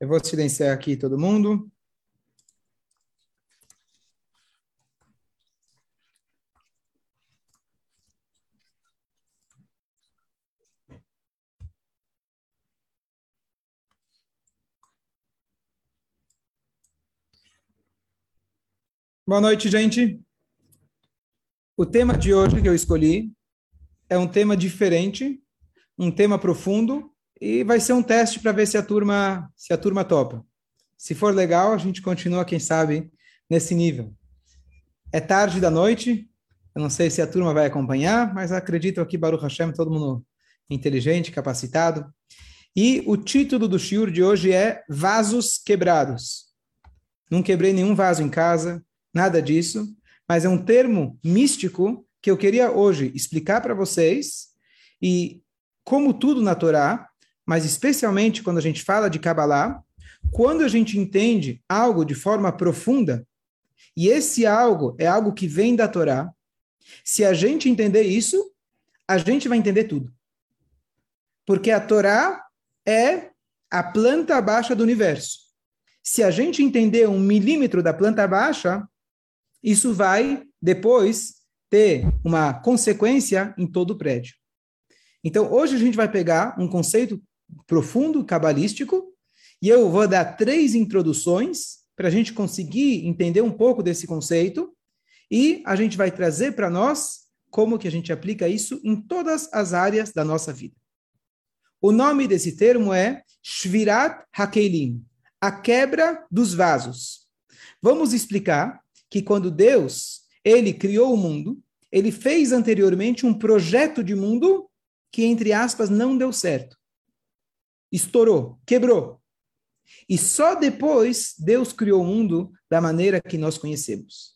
Eu vou silenciar aqui todo mundo. Boa noite, gente. O tema de hoje que eu escolhi é um tema diferente, um tema profundo e vai ser um teste para ver se a turma se a turma topa. Se for legal, a gente continua, quem sabe, nesse nível. É tarde da noite, eu não sei se a turma vai acompanhar, mas acredito aqui, Baruch Hashem, todo mundo inteligente, capacitado. E o título do shiur de hoje é Vasos Quebrados. Não quebrei nenhum vaso em casa, nada disso, mas é um termo místico que eu queria hoje explicar para vocês e como tudo na Torá, mas especialmente quando a gente fala de Kabbalah, quando a gente entende algo de forma profunda, e esse algo é algo que vem da Torá, se a gente entender isso, a gente vai entender tudo. Porque a Torá é a planta baixa do universo. Se a gente entender um milímetro da planta baixa, isso vai depois ter uma consequência em todo o prédio. Então, hoje a gente vai pegar um conceito profundo, cabalístico, e eu vou dar três introduções para a gente conseguir entender um pouco desse conceito, e a gente vai trazer para nós como que a gente aplica isso em todas as áreas da nossa vida. O nome desse termo é Shvirat Hakelim, a quebra dos vasos. Vamos explicar que quando Deus, ele criou o mundo, ele fez anteriormente um projeto de mundo que, entre aspas, não deu certo. Estourou, quebrou. E só depois Deus criou o mundo da maneira que nós conhecemos.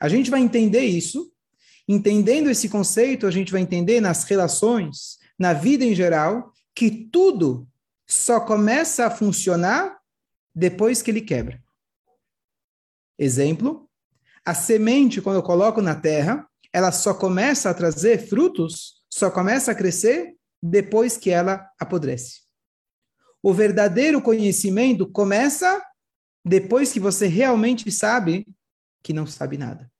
A gente vai entender isso. Entendendo esse conceito, a gente vai entender nas relações, na vida em geral, que tudo só começa a funcionar depois que ele quebra. Exemplo, a semente, quando eu coloco na terra, ela só começa a trazer frutos, só começa a crescer depois que ela apodrece. O verdadeiro conhecimento começa depois que você realmente sabe que não sabe nada.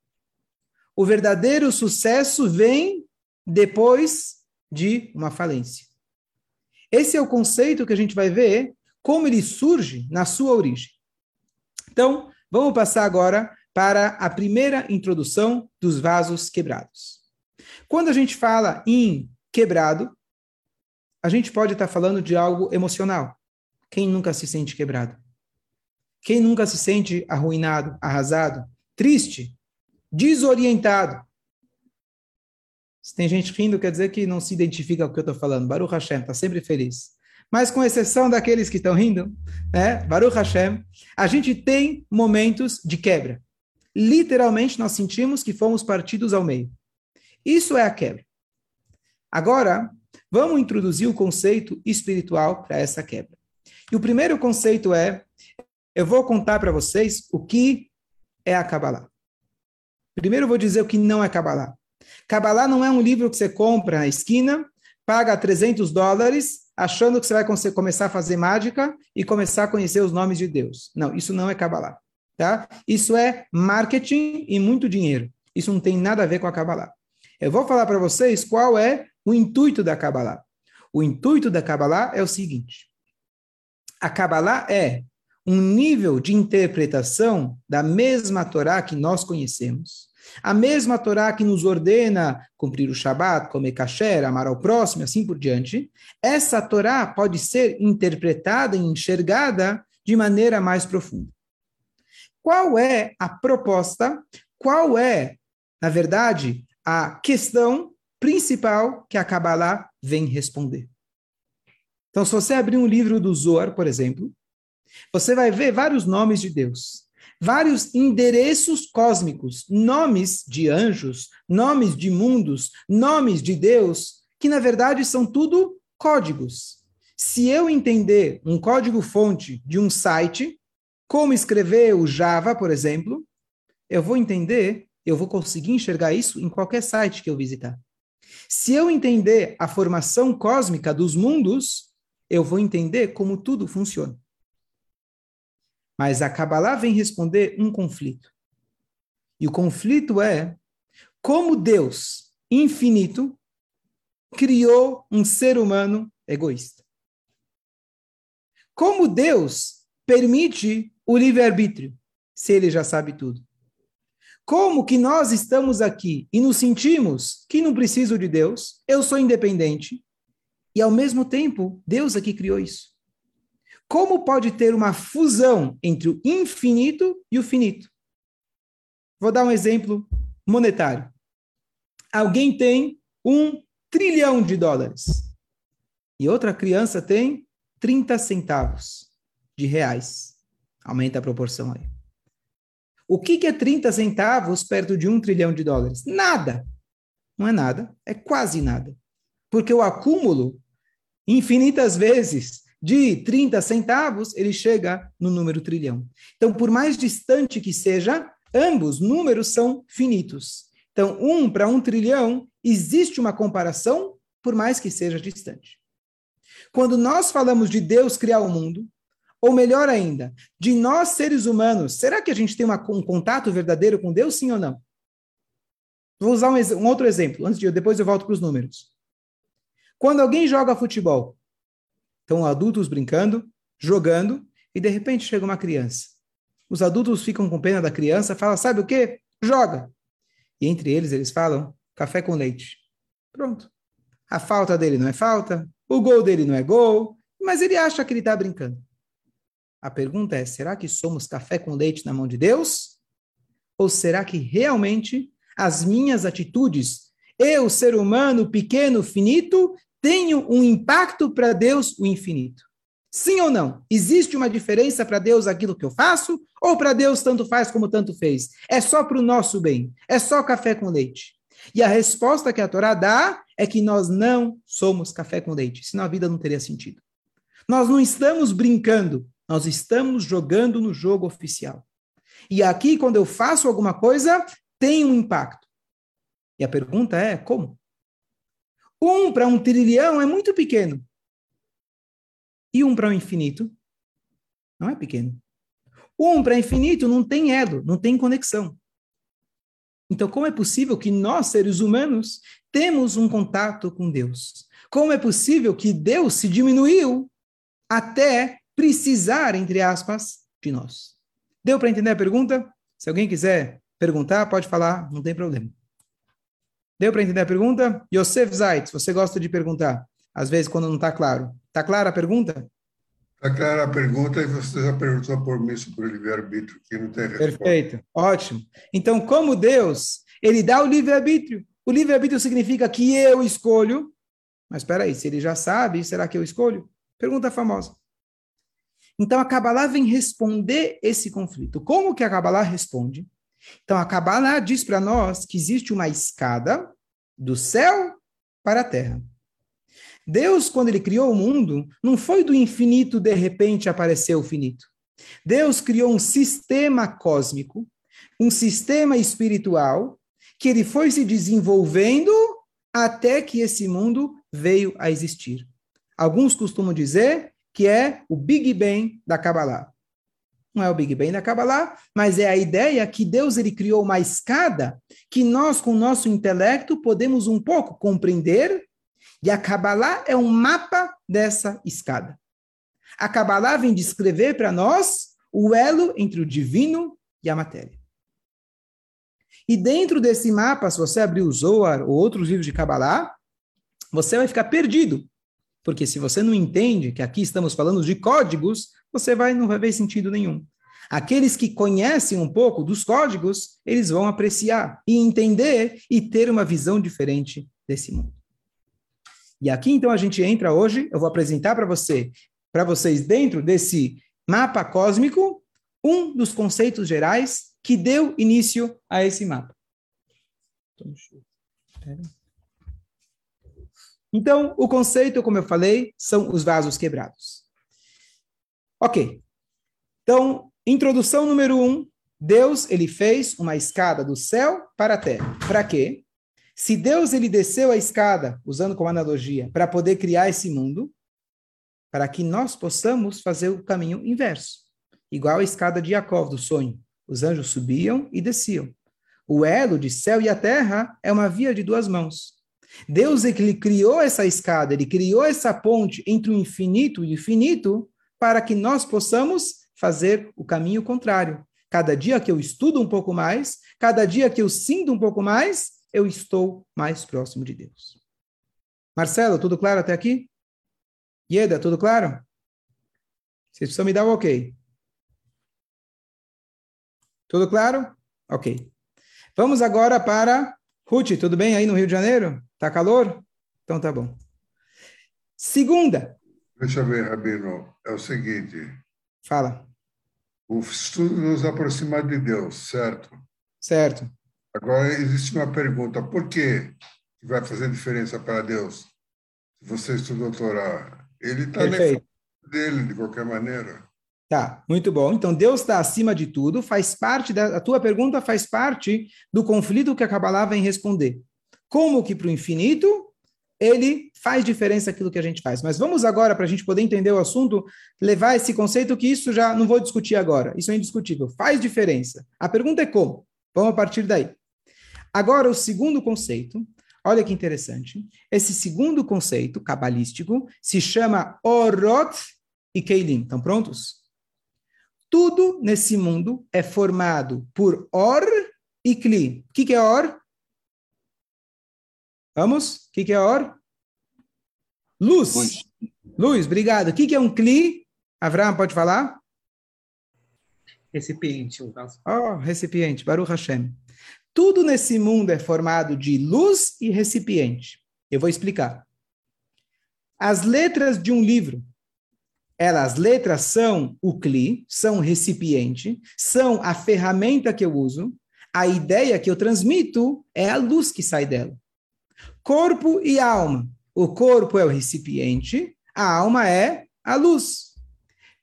O verdadeiro sucesso vem depois de uma falência. Esse é o conceito que a gente vai ver como ele surge na sua origem. Então, vamos passar agora para a primeira introdução dos vasos quebrados. Quando a gente fala em quebrado, a gente pode estar falando de algo emocional. Quem nunca se sente quebrado? Quem nunca se sente arruinado, arrasado, triste, desorientado? Se tem gente rindo, quer dizer que não se identifica com o que eu estou falando. Baruch Hashem, está sempre feliz. Mas com exceção daqueles que estão rindo, né? Baruch Hashem, a gente tem momentos de quebra literalmente nós sentimos que fomos partidos ao meio. Isso é a quebra. Agora, vamos introduzir o conceito espiritual para essa quebra. E o primeiro conceito é: eu vou contar para vocês o que é a Kabbalah. Primeiro eu vou dizer o que não é Kabbalah. Kabbalah não é um livro que você compra na esquina, paga 300 dólares, achando que você vai começar a fazer mágica e começar a conhecer os nomes de Deus. Não, isso não é Kabbalah. Tá? Isso é marketing e muito dinheiro. Isso não tem nada a ver com a Kabbalah. Eu vou falar para vocês qual é o intuito da Kabbalah. O intuito da Kabbalah é o seguinte: a Kabbalah é um nível de interpretação da mesma Torá que nós conhecemos, a mesma Torá que nos ordena cumprir o Shabat, comer kasher, amar ao próximo, assim por diante. Essa Torá pode ser interpretada e enxergada de maneira mais profunda. Qual é a proposta? Qual é, na verdade, a questão principal que a Kabbalah vem responder? Então, se você abrir um livro do Zohar, por exemplo, você vai ver vários nomes de Deus, vários endereços cósmicos, nomes de anjos, nomes de mundos, nomes de Deus, que na verdade são tudo códigos. Se eu entender um código-fonte de um site, como escrever o Java, por exemplo, eu vou entender, eu vou conseguir enxergar isso em qualquer site que eu visitar. Se eu entender a formação cósmica dos mundos, eu vou entender como tudo funciona. Mas a Kabbalah vem responder um conflito. E o conflito é como Deus, infinito, criou um ser humano egoísta. Como Deus permite o livre-arbítrio, se ele já sabe tudo? Como que nós estamos aqui e nos sentimos que não preciso de Deus, eu sou independente, e ao mesmo tempo, Deus aqui criou isso. Como pode ter uma fusão entre o infinito e o finito? Vou dar um exemplo monetário. Alguém tem um trilhão de dólares e outra criança tem 30 centavos de reais. Aumenta a proporção aí. O que, que é 30 centavos perto de um trilhão de dólares? Nada. Não é nada, é quase nada. Porque o acúmulo, infinitas vezes, de 30 centavos, ele chega no número trilhão. Então, por mais distante que seja, ambos números são finitos. Então, um para um trilhão, existe uma comparação, por mais que seja distante. Quando nós falamos de Deus criar o mundo, ou melhor ainda, de nós seres humanos, será que a gente tem uma, um contato verdadeiro com Deus, sim ou não? Vou usar um, um outro exemplo, antes de depois eu volto para os números. Quando alguém joga futebol, estão adultos brincando, jogando, e de repente chega uma criança. Os adultos ficam com pena da criança, falam, sabe o quê? Joga. E entre eles, eles falam, café com leite. Pronto. A falta dele não é falta, o gol dele não é gol, mas ele acha que ele está brincando. A pergunta é: será que somos café com leite na mão de Deus? Ou será que realmente as minhas atitudes, eu, ser humano pequeno, finito, tenho um impacto para Deus, o infinito? Sim ou não? Existe uma diferença para Deus aquilo que eu faço? Ou para Deus tanto faz como tanto fez? É só para o nosso bem? É só café com leite? E a resposta que a Torá dá é que nós não somos café com leite, senão a vida não teria sentido. Nós não estamos brincando, nós estamos jogando no jogo oficial. E aqui, quando eu faço alguma coisa, tem um impacto. E a pergunta é: como? Um para um trilhão é muito pequeno. E um para o infinito não é pequeno. Um para infinito não tem elo, não tem conexão. Então, como é possível que nós, seres humanos, temos um contato com Deus? Como é possível que Deus se diminuiu até precisar, entre aspas, de nós? Deu para entender a pergunta? Se alguém quiser perguntar, pode falar, não tem problema. Deu para entender a pergunta? Yosef Zaitz, você gosta de perguntar, às vezes quando não está claro. Está clara a pergunta? Está clara a pergunta e você já perguntou por mim sobre o livre-arbítrio, que não tem resposta. Perfeito, ótimo. Então, como Deus, ele dá o livre-arbítrio. O livre-arbítrio significa que eu escolho. Mas espera aí, se ele já sabe, será que eu escolho? Pergunta famosa. Então, a Kabbalah vem responder esse conflito. Como que a Kabbalah responde? Então, a Kabbalah diz para nós que existe uma escada do céu para a terra. Deus, quando ele criou o mundo, não foi do infinito de repente apareceu o finito. Deus criou um sistema cósmico, um sistema espiritual, que ele foi se desenvolvendo até que esse mundo veio a existir. Alguns costumam dizer que é o Big Bang da Kabbalah. Não é o Big Bang da Kabbalah, mas é a ideia que Deus ele criou uma escada que nós, com o nosso intelecto, podemos um pouco compreender e a Kabbalah é um mapa dessa escada. A Kabbalah vem descrever para nós o elo entre o divino e a matéria. E dentro desse mapa, se você abrir o Zohar ou outros livros de Kabbalah, você vai ficar perdido. Porque se você não entende que aqui estamos falando de códigos, você vai não vai ver sentido nenhum. Aqueles que conhecem um pouco dos códigos, eles vão apreciar e entender e ter uma visão diferente desse mundo. E aqui então a gente entra hoje, eu vou apresentar para você, para vocês dentro desse mapa cósmico, um dos conceitos gerais que deu início a esse mapa. Então, o conceito, como eu falei, são os vasos quebrados. Ok. Então, introdução número um. Deus, ele fez uma escada do céu para a terra. Para quê? Se Deus ele desceu a escada, usando como analogia, para poder criar esse mundo, para que nós possamos fazer o caminho inverso. igual a escada de Jacob do sonho. Os anjos subiam e desciam. O elo de céu e a terra é uma via de duas mãos. Deus ele criou essa escada, ele criou essa ponte entre o infinito e o infinito para que nós possamos fazer o caminho contrário. Cada dia que eu estudo um pouco mais, cada dia que eu sinto um pouco mais, eu estou mais próximo de Deus. Marcelo, tudo claro até aqui? Ieda, tudo claro? Vocês precisam me dar o um ok. Tudo claro? Ok. Vamos agora para Ruth, tudo bem aí no Rio de Janeiro? Tá calor? Então tá bom. Segunda. Deixa eu ver, Rabino. É o seguinte. Fala. O estudo nos aproxima de Deus, certo? Certo. Agora existe uma pergunta: por que vai fazer diferença para Deus se você estudou Torá? Ele está dele de qualquer maneira. Tá, muito bom. Então Deus está acima de tudo, faz parte da a tua pergunta faz parte do conflito que a Kabbalah vem responder. Como que para o infinito ele faz diferença aquilo que a gente faz. Mas vamos agora, para a gente poder entender o assunto, levar esse conceito que isso já não vou discutir agora. Isso é indiscutível. Faz diferença. A pergunta é como? Vamos a partir daí. Agora, o segundo conceito, olha que interessante. Esse segundo conceito cabalístico se chama Orot e Keilim. Estão prontos? Tudo nesse mundo é formado por Or e Kli. O que, que é Or? Vamos? O que, que é Or? Luz. Luz. Luz, obrigado. O que, que é um Kli? Avram, pode falar? Recipiente, caso. Oh, recipiente, Baruch Hashem. Tudo nesse mundo é formado de luz e recipiente. Eu vou explicar. As letras de um livro, elas, as letras são o cli, são o recipiente, são a ferramenta que eu uso, a ideia que eu transmito é a luz que sai dela. Corpo e alma. O corpo é o recipiente, a alma é a luz.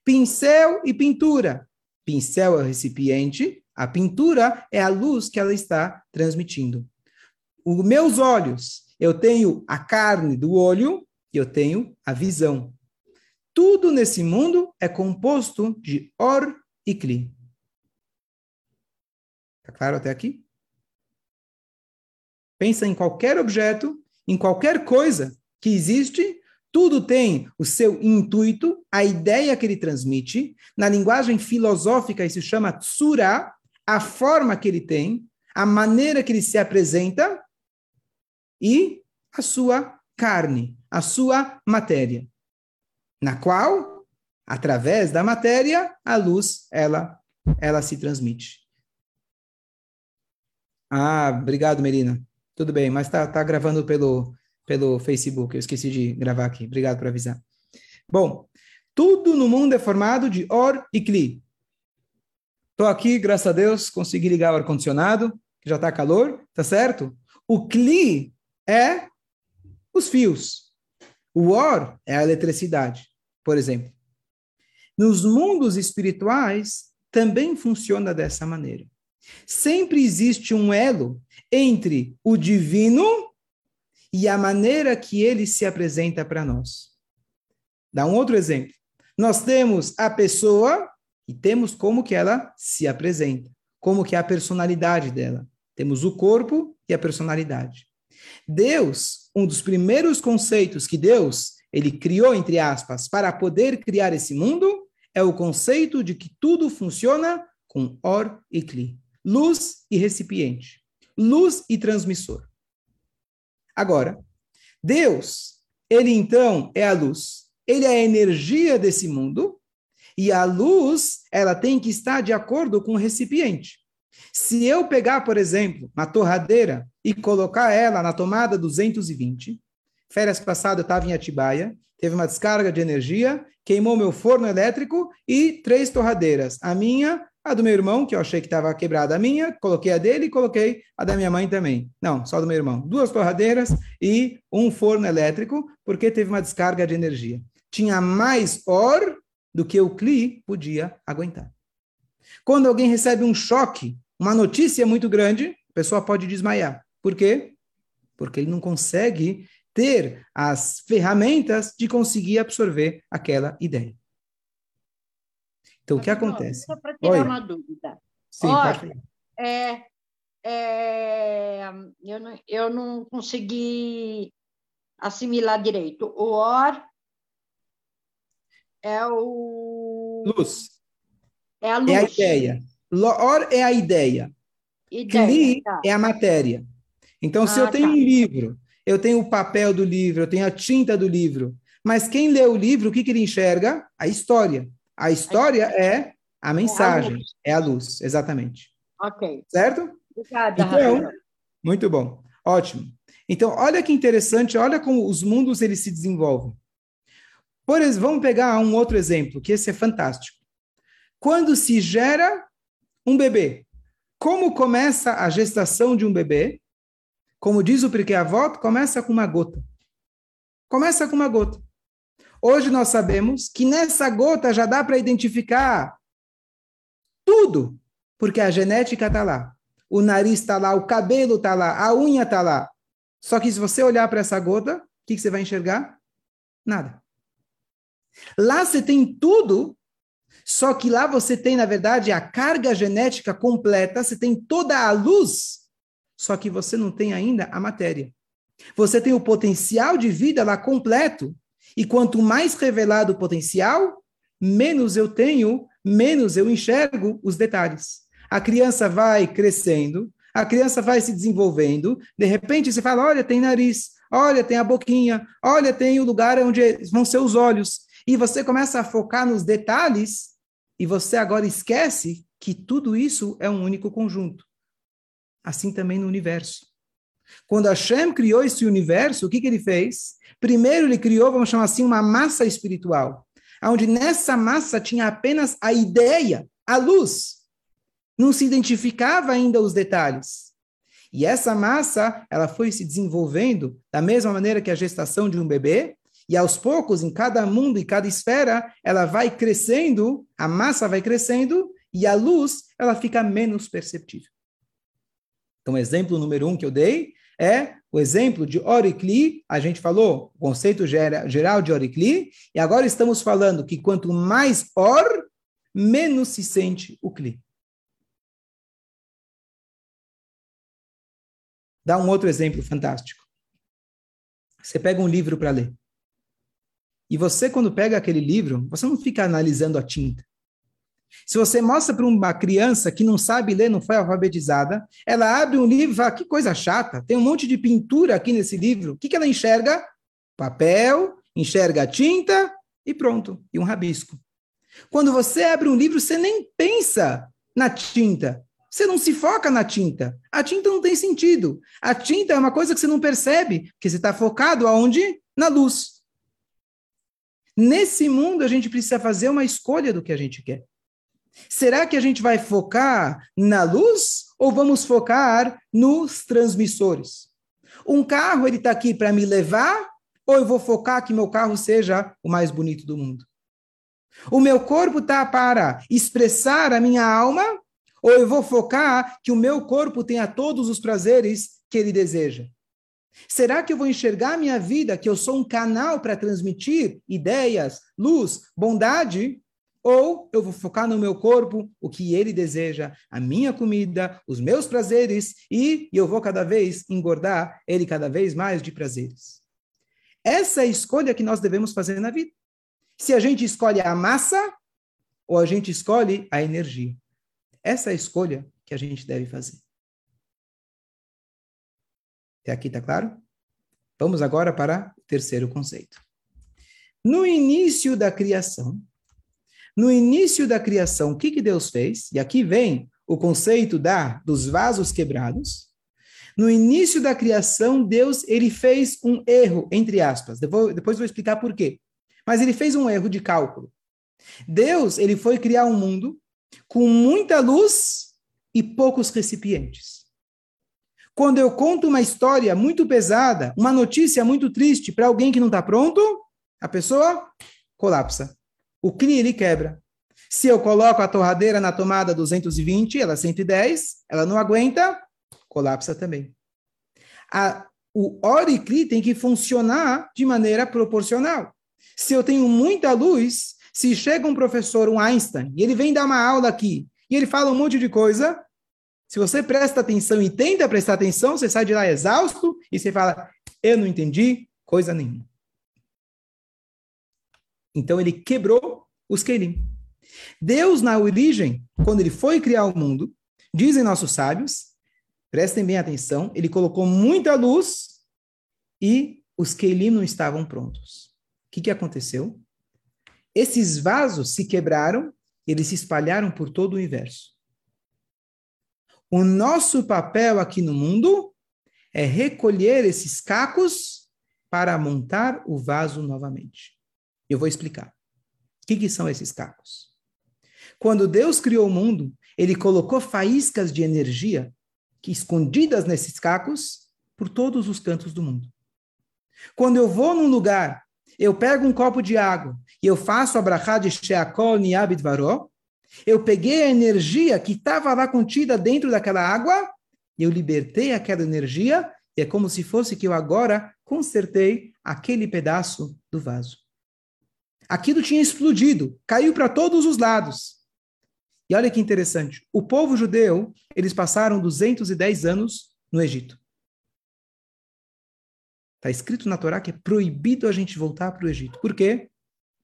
Pincel e pintura. Pincel é o recipiente, a pintura é a luz que ela está transmitindo. Os meus olhos, eu tenho a carne do olho e eu tenho a visão. Tudo nesse mundo é composto de Or e Kli. Tá claro até aqui? Pensa em qualquer objeto, em qualquer coisa que existe, tudo tem o seu intuito, a ideia que ele transmite. Na linguagem filosófica, isso se chama tsura, a forma que ele tem, a maneira que ele se apresenta e a sua carne, a sua matéria, na qual, através da matéria, a luz ela ela se transmite. Ah, obrigado, Melina. Tudo bem, mas tá, tá gravando pelo, pelo Facebook. Eu esqueci de gravar aqui. Obrigado por avisar. Bom, tudo no mundo é formado de Or e Kli. Estou aqui, graças a Deus, consegui ligar o ar-condicionado, que já está calor, tá certo? O Kli é os fios. O Or é a eletricidade, por exemplo. Nos mundos espirituais, também funciona dessa maneira. Sempre existe um elo entre o divino e a maneira que ele se apresenta para nós. Dá um outro exemplo. Nós temos a pessoa e temos como que ela se apresenta, como que é a personalidade dela. Temos o corpo e a personalidade. Deus, um dos primeiros conceitos que Deus ele criou entre aspas para poder criar esse mundo é o conceito de que tudo funciona com or e kli, luz e recipiente, luz e transmissor. Agora, Deus, ele então é a luz, ele é a energia desse mundo e a luz, ela tem que estar de acordo com o recipiente. Se eu pegar, por exemplo, uma torradeira e colocar ela na tomada 220, férias passadas eu estava em Atibaia, teve uma descarga de energia, queimou meu forno elétrico e três torradeiras. A minha, a do meu irmão, que eu achei que estava quebrada a minha, coloquei a dele e coloquei a da minha mãe também. Não, só do meu irmão. Duas torradeiras e um forno elétrico, porque teve uma descarga de energia. Tinha mais or do que o CLI podia aguentar. Quando alguém recebe um choque, uma notícia muito grande, a pessoa pode desmaiar. Por quê? Porque ele não consegue ter as ferramentas de conseguir absorver aquela ideia. Então, o que acontece? Só para tirar Oi. uma dúvida. Sim, Olha, é, é, eu, não, eu não consegui assimilar direito. O or é o. Luz. É a luz. É a ideia. Or é a ideia. ideia Cli tá. é a matéria. Então, ah, se eu tenho tá. um livro, eu tenho o papel do livro, eu tenho a tinta do livro. Mas quem lê o livro, o que, que ele enxerga? A história. A história é a mensagem, é a luz, é a luz exatamente. Ok. Certo? Obrigada, então, Muito bom. Ótimo. Então, olha que interessante, olha como os mundos eles se desenvolvem. Por exemplo, vamos pegar um outro exemplo, que esse é fantástico. Quando se gera um bebê, como começa a gestação de um bebê? Como diz o Pirkei Avot, começa com uma gota. Começa com uma gota. Hoje nós sabemos que nessa gota já dá para identificar tudo, porque a genética está lá. O nariz está lá, o cabelo está lá, a unha está lá. Só que se você olhar para essa gota, o que, que você vai enxergar? Nada. Lá você tem tudo, só que lá você tem, na verdade, a carga genética completa, você tem toda a luz, só que você não tem ainda a matéria. Você tem o potencial de vida lá completo, e quanto mais revelado o potencial, menos eu tenho, menos eu enxergo os detalhes. A criança vai crescendo, a criança vai se desenvolvendo, de repente você fala: olha, tem nariz, olha, tem a boquinha, olha, tem o lugar onde vão ser os olhos. E você começa a focar nos detalhes, e você agora esquece que tudo isso é um único conjunto. Assim também no universo. Quando Hashem criou esse universo, o que, que ele fez? Primeiro ele criou, vamos chamar assim, uma massa espiritual, onde nessa massa tinha apenas a ideia, a luz. Não se identificava ainda os detalhes. E essa massa, ela foi se desenvolvendo da mesma maneira que a gestação de um bebê, e aos poucos, em cada mundo e cada esfera, ela vai crescendo, a massa vai crescendo, e a luz, ela fica menos perceptível. Então, exemplo número um que eu dei é o exemplo de Oricli. A gente falou o conceito geral de Oricli, e agora estamos falando que quanto mais Or, menos se sente o Cli. Dá um outro exemplo fantástico. Você pega um livro para ler. E você, quando pega aquele livro, você não fica analisando a tinta. Se você mostra para uma criança que não sabe ler, não foi alfabetizada, ela abre um livro e fala: que coisa chata, tem um monte de pintura aqui nesse livro. O que, que ela enxerga? Papel, enxerga tinta e pronto, e um rabisco. Quando você abre um livro, você nem pensa na tinta. Você não se foca na tinta. A tinta não tem sentido. A tinta é uma coisa que você não percebe, porque você está focado aonde? Na luz. Nesse mundo, a gente precisa fazer uma escolha do que a gente quer. Será que a gente vai focar na luz ou vamos focar nos transmissores? Um carro, ele está aqui para me levar ou eu vou focar que meu carro seja o mais bonito do mundo? O meu corpo está para expressar a minha alma ou eu vou focar que o meu corpo tenha todos os prazeres que ele deseja? Será que eu vou enxergar a minha vida, que eu sou um canal para transmitir ideias, luz, bondade? Ou eu vou focar no meu corpo, o que ele deseja, a minha comida, os meus prazeres, e eu vou cada vez engordar ele cada vez mais de prazeres. Essa é a escolha que nós devemos fazer na vida. Se a gente escolhe a massa ou a gente escolhe a energia. Essa é a escolha que a gente deve fazer. Até aqui está claro? Vamos agora para o terceiro conceito. No início da criação, no início da criação, o que, que Deus fez? E aqui vem o conceito da dos vasos quebrados. No início da criação, Deus ele fez um erro, entre aspas. Depois, depois vou explicar por quê. Mas ele fez um erro de cálculo. Deus ele foi criar um mundo com muita luz e poucos recipientes. Quando eu conto uma história muito pesada, uma notícia muito triste para alguém que não está pronto, a pessoa colapsa o CRI ele quebra. Se eu coloco a torradeira na tomada 220, ela é 110, ela não aguenta, colapsa também. A, o OR-CRI tem que funcionar de maneira proporcional. Se eu tenho muita luz, Se chega um professor, um Einstein, e ele vem dar uma aula aqui, e ele fala um monte de coisa, se você presta atenção e tenta prestar atenção, você sai de lá exausto e você fala: Eu não entendi coisa nenhuma. Então ele quebrou os Kelim. Deus, na origem, quando ele foi criar o mundo, dizem nossos sábios, prestem bem atenção, ele colocou muita luz e os Kelim não estavam prontos. O que, que aconteceu? Esses vasos se quebraram, eles se espalharam por todo o universo. O nosso papel aqui no mundo é recolher esses cacos para montar o vaso novamente. Eu vou explicar. O que, que são esses cacos? Quando Deus criou o mundo, ele colocou faíscas de energia que escondidas nesses cacos por todos os cantos do mundo. Quando eu vou num lugar, eu pego um copo de água e eu faço a brachá de Sheakol Niabit Varó, eu peguei a energia que estava lá contida dentro daquela água, eu libertei aquela energia, e é como se fosse que eu agora consertei aquele pedaço do vaso. Aquilo tinha explodido, caiu para todos os lados. E olha que interessante, o povo judeu, eles passaram 210 anos no Egito. Está escrito na Torá que é proibido a gente voltar para o Egito. Por quê?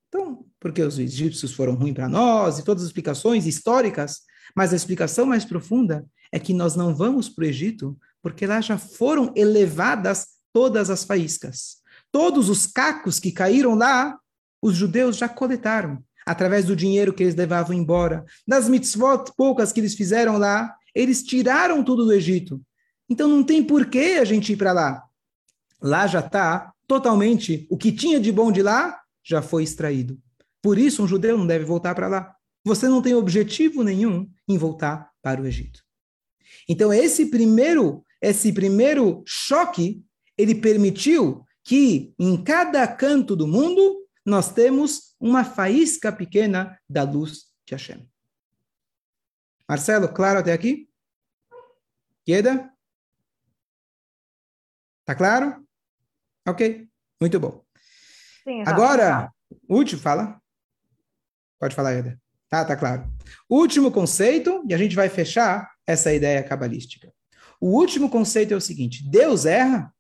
Então, porque os egípcios foram ruins para nós e todas as explicações históricas, mas a explicação mais profunda é que nós não vamos para o Egito porque lá já foram elevadas todas as faíscas. Todos os cacos que caíram lá, os judeus já coletaram através do dinheiro que eles levavam embora, das mitzvot poucas que eles fizeram lá, eles tiraram tudo do Egito. Então não tem porquê a gente ir para lá. Lá já está totalmente o que tinha de bom de lá já foi extraído. Por isso, um judeu não deve voltar para lá. Você não tem objetivo nenhum em voltar para o Egito. Então, esse primeiro, esse primeiro choque, ele permitiu que em cada canto do mundo nós temos uma faísca pequena da luz de Hashem. Marcelo, claro até aqui? Queda? Tá claro? Ok, muito bom. Sim, Agora, último, fala. Pode falar, Eda. Tá, tá claro. Último conceito, e a gente vai fechar essa ideia cabalística. O último conceito é o seguinte: Deus erra?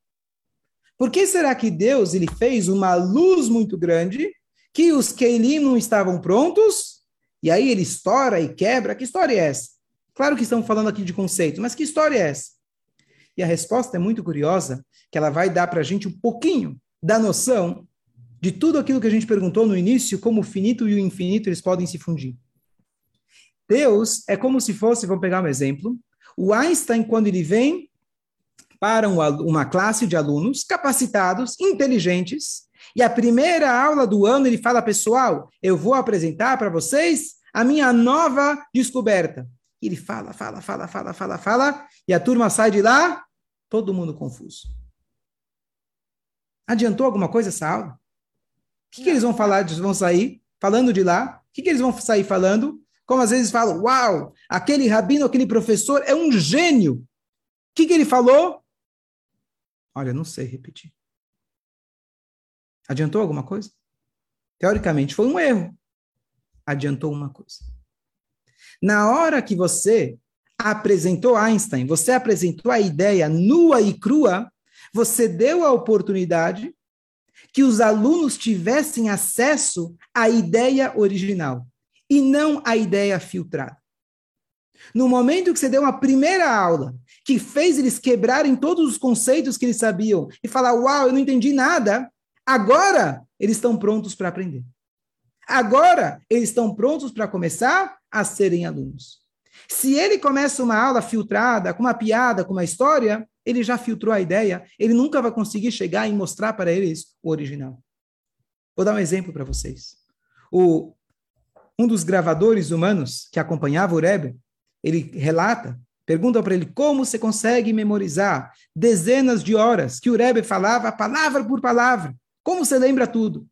Por que será que Deus ele fez uma luz muito grande que os Keilim não estavam prontos? E aí ele estoura e quebra? Que história é essa? Claro que estamos falando aqui de conceito, mas que história é essa? E a resposta é muito curiosa, que ela vai dar para a gente um pouquinho da noção de tudo aquilo que a gente perguntou no início, como o finito e o infinito eles podem se fundir. Deus é como se fosse, vamos pegar um exemplo, o Einstein, quando ele vem para uma classe de alunos capacitados, inteligentes, e a primeira aula do ano ele fala, pessoal, eu vou apresentar para vocês a minha nova descoberta. E ele fala, fala, fala, fala, fala, fala, e a turma sai de lá, todo mundo confuso. Adiantou alguma coisa essa aula? O que, que eles vão falar? Eles vão sair falando de lá? O que, que eles vão sair falando? Como às vezes falam, uau, aquele rabino, aquele professor é um gênio. O que, que ele falou? Olha, não sei repetir. Adiantou alguma coisa? Teoricamente foi um erro. Adiantou uma coisa. Na hora que você apresentou Einstein, você apresentou a ideia nua e crua, você deu a oportunidade que os alunos tivessem acesso à ideia original e não à ideia filtrada. No momento que você deu uma primeira aula, que fez eles quebrarem todos os conceitos que eles sabiam e falar: Uau, eu não entendi nada, agora eles estão prontos para aprender. Agora eles estão prontos para começar a serem alunos. Se ele começa uma aula filtrada, com uma piada, com uma história, ele já filtrou a ideia, ele nunca vai conseguir chegar e mostrar para eles o original. Vou dar um exemplo para vocês. O, um dos gravadores humanos que acompanhava o Rebbe, ele relata, pergunta para ele como você consegue memorizar dezenas de horas que o Rebbe falava palavra por palavra. Como você lembra tudo?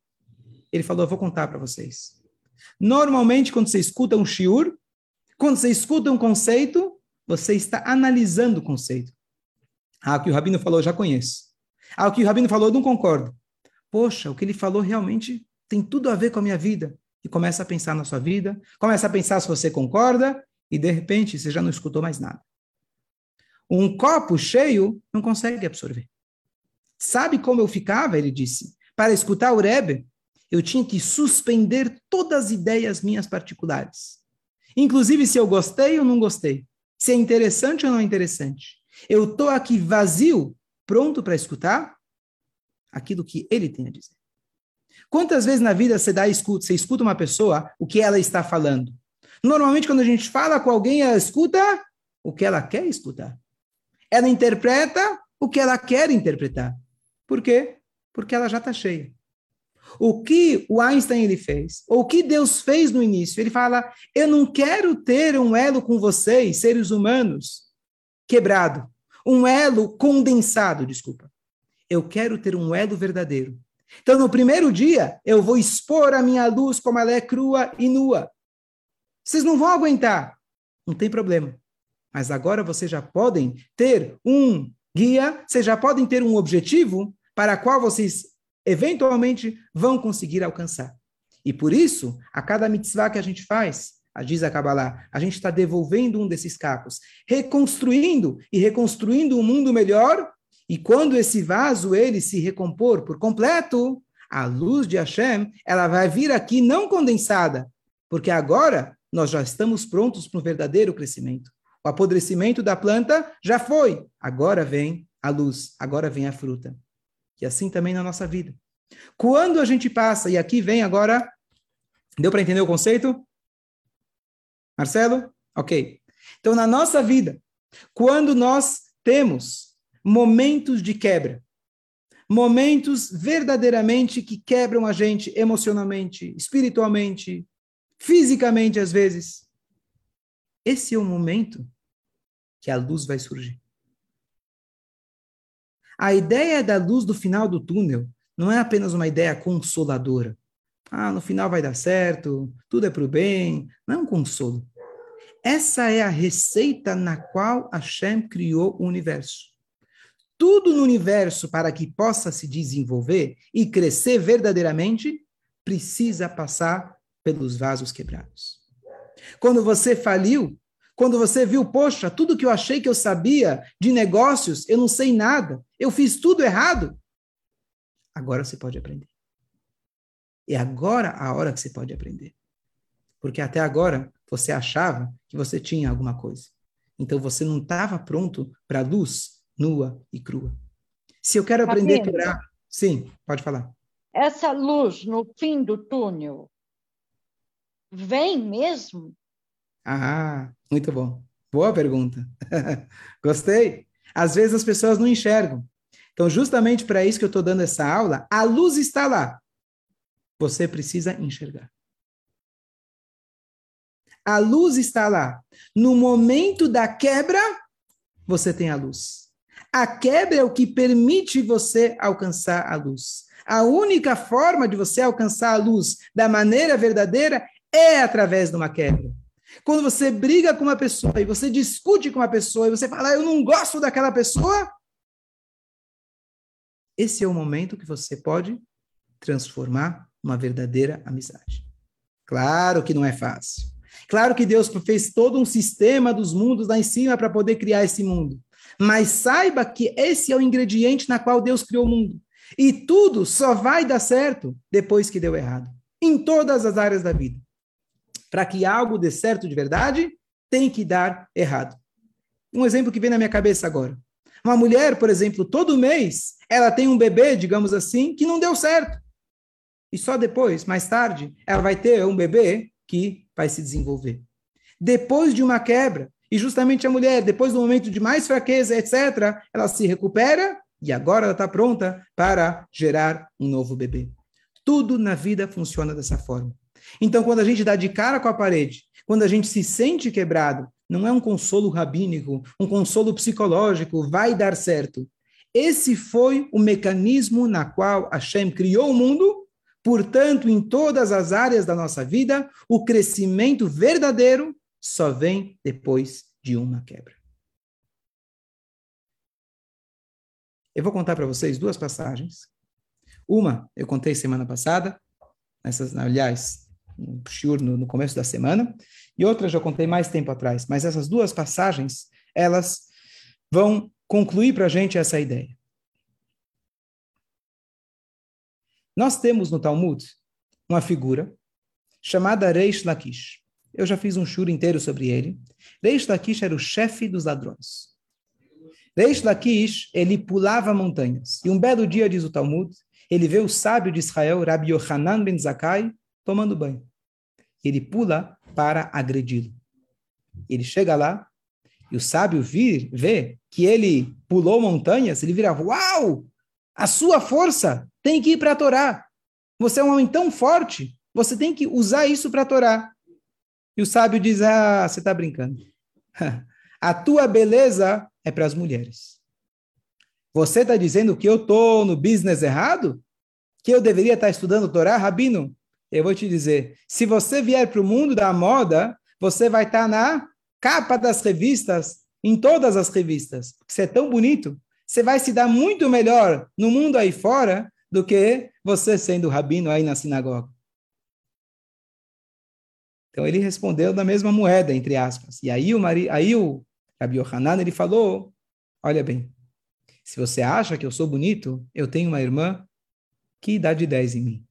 Ele falou, eu vou contar para vocês. Normalmente, quando você escuta um shiur, quando você escuta um conceito, você está analisando o conceito. Ah, o que o Rabino falou, eu já conheço. Ah, o que o Rabino falou, eu não concordo. Poxa, o que ele falou realmente tem tudo a ver com a minha vida. e começa a pensar na sua vida, começa a pensar se você concorda, e de repente você já não escutou mais nada. Um copo cheio não consegue absorver. Sabe como eu ficava? Ele disse. Para escutar o Rebbe, eu tinha que suspender todas as ideias minhas particulares. Inclusive se eu gostei ou não gostei. Se é interessante ou não é interessante. Eu estou aqui vazio, pronto para escutar aquilo que ele tem a dizer. Quantas vezes na vida você dá escuta, você escuta uma pessoa, o que ela está falando? Normalmente, quando a gente fala com alguém, ela escuta o que ela quer escutar. Ela interpreta o que ela quer interpretar. Por quê? Porque ela já está cheia. O que o Einstein ele fez, ou o que Deus fez no início, ele fala: Eu não quero ter um elo com vocês, seres humanos, quebrado. Um elo condensado, desculpa. Eu quero ter um elo verdadeiro. Então, no primeiro dia, eu vou expor a minha luz como ela é crua e nua. Vocês não vão aguentar. Não tem problema. Mas agora vocês já podem ter um guia, vocês já podem ter um objetivo para o qual vocês eventualmente vão conseguir alcançar. E por isso, a cada mitzvah que a gente faz, a diz a Kabbalah, a gente está devolvendo um desses cacos, reconstruindo e reconstruindo um mundo melhor. E quando esse vaso ele se recompor por completo, a luz de Hashem, ela vai vir aqui não condensada, porque agora nós já estamos prontos para um verdadeiro crescimento. O apodrecimento da planta já foi, agora vem a luz, agora vem a fruta. E assim também na nossa vida. Quando a gente passa, e aqui vem agora, deu para entender o conceito? Marcelo? Ok. Então, na nossa vida, quando nós temos momentos de quebra, momentos verdadeiramente que quebram a gente emocionalmente, espiritualmente, fisicamente às vezes. Esse é o momento que a luz vai surgir. A ideia da luz do final do túnel não é apenas uma ideia consoladora. Ah, no final vai dar certo, tudo é para o bem. Não é um consolo. Essa é a receita na qual Hashem criou o universo. Tudo no universo, para que possa se desenvolver e crescer verdadeiramente, precisa passar pelos vasos quebrados. Quando você faliu, quando você viu, poxa, tudo que eu achei que eu sabia de negócios, eu não sei nada, eu fiz tudo errado. Agora você pode aprender. É agora a hora que você pode aprender. Porque até agora você achava que você tinha alguma coisa. Então você não estava pronto para a luz nua e crua. Se eu quero aprender a quebrar. Sim, pode falar. Essa luz no fim do túnel, Vem mesmo? Ah, muito bom. Boa pergunta. Gostei. Às vezes as pessoas não enxergam. Então, justamente para isso que eu estou dando essa aula, a luz está lá. Você precisa enxergar. A luz está lá. No momento da quebra, você tem a luz. A quebra é o que permite você alcançar a luz. A única forma de você alcançar a luz da maneira verdadeira é através de uma quebra. Quando você briga com uma pessoa e você discute com uma pessoa e você fala, ah, eu não gosto daquela pessoa, esse é o momento que você pode transformar uma verdadeira amizade. Claro que não é fácil. Claro que Deus fez todo um sistema dos mundos lá em cima para poder criar esse mundo. Mas saiba que esse é o ingrediente na qual Deus criou o mundo. E tudo só vai dar certo depois que deu errado. Em todas as áreas da vida. Para que algo dê certo de verdade, tem que dar errado. Um exemplo que vem na minha cabeça agora. Uma mulher, por exemplo, todo mês, ela tem um bebê, digamos assim, que não deu certo. E só depois, mais tarde, ela vai ter um bebê que vai se desenvolver. Depois de uma quebra, e justamente a mulher, depois do momento de mais fraqueza, etc., ela se recupera e agora ela está pronta para gerar um novo bebê. Tudo na vida funciona dessa forma. Então, quando a gente dá de cara com a parede, quando a gente se sente quebrado, não é um consolo rabínico, um consolo psicológico, vai dar certo. Esse foi o mecanismo na qual Hashem criou o mundo, portanto, em todas as áreas da nossa vida, o crescimento verdadeiro só vem depois de uma quebra. Eu vou contar para vocês duas passagens. Uma eu contei semana passada, essas, aliás, um shiur no, no começo da semana, e outra já contei mais tempo atrás. Mas essas duas passagens, elas vão concluir para a gente essa ideia. Nós temos no Talmud uma figura chamada Reish Lakish. Eu já fiz um shur inteiro sobre ele. Reish Lakish era o chefe dos ladrões. Reish Lakish, ele pulava montanhas. E um belo dia, diz o Talmud, ele vê o sábio de Israel, Rabbi Yohanan ben Zakkai, tomando banho. Ele pula para agredi-lo. Ele chega lá, e o sábio vir, vê que ele pulou montanhas, ele vira, uau! A sua força tem que ir para a Torá. Você é um homem tão forte, você tem que usar isso para a Torá. E o sábio diz: Ah, você está brincando. a tua beleza é para as mulheres. Você está dizendo que eu estou no business errado? Que eu deveria estar tá estudando Torá, Rabino? Eu vou te dizer: se você vier para o mundo da moda, você vai estar tá na capa das revistas, em todas as revistas. Você é tão bonito. Você vai se dar muito melhor no mundo aí fora do que você sendo rabino aí na sinagoga. Então ele respondeu da mesma moeda, entre aspas. E aí o, Mari, aí o Rabi Yohanan, ele falou, olha bem, se você acha que eu sou bonito, eu tenho uma irmã que dá de 10 em mim.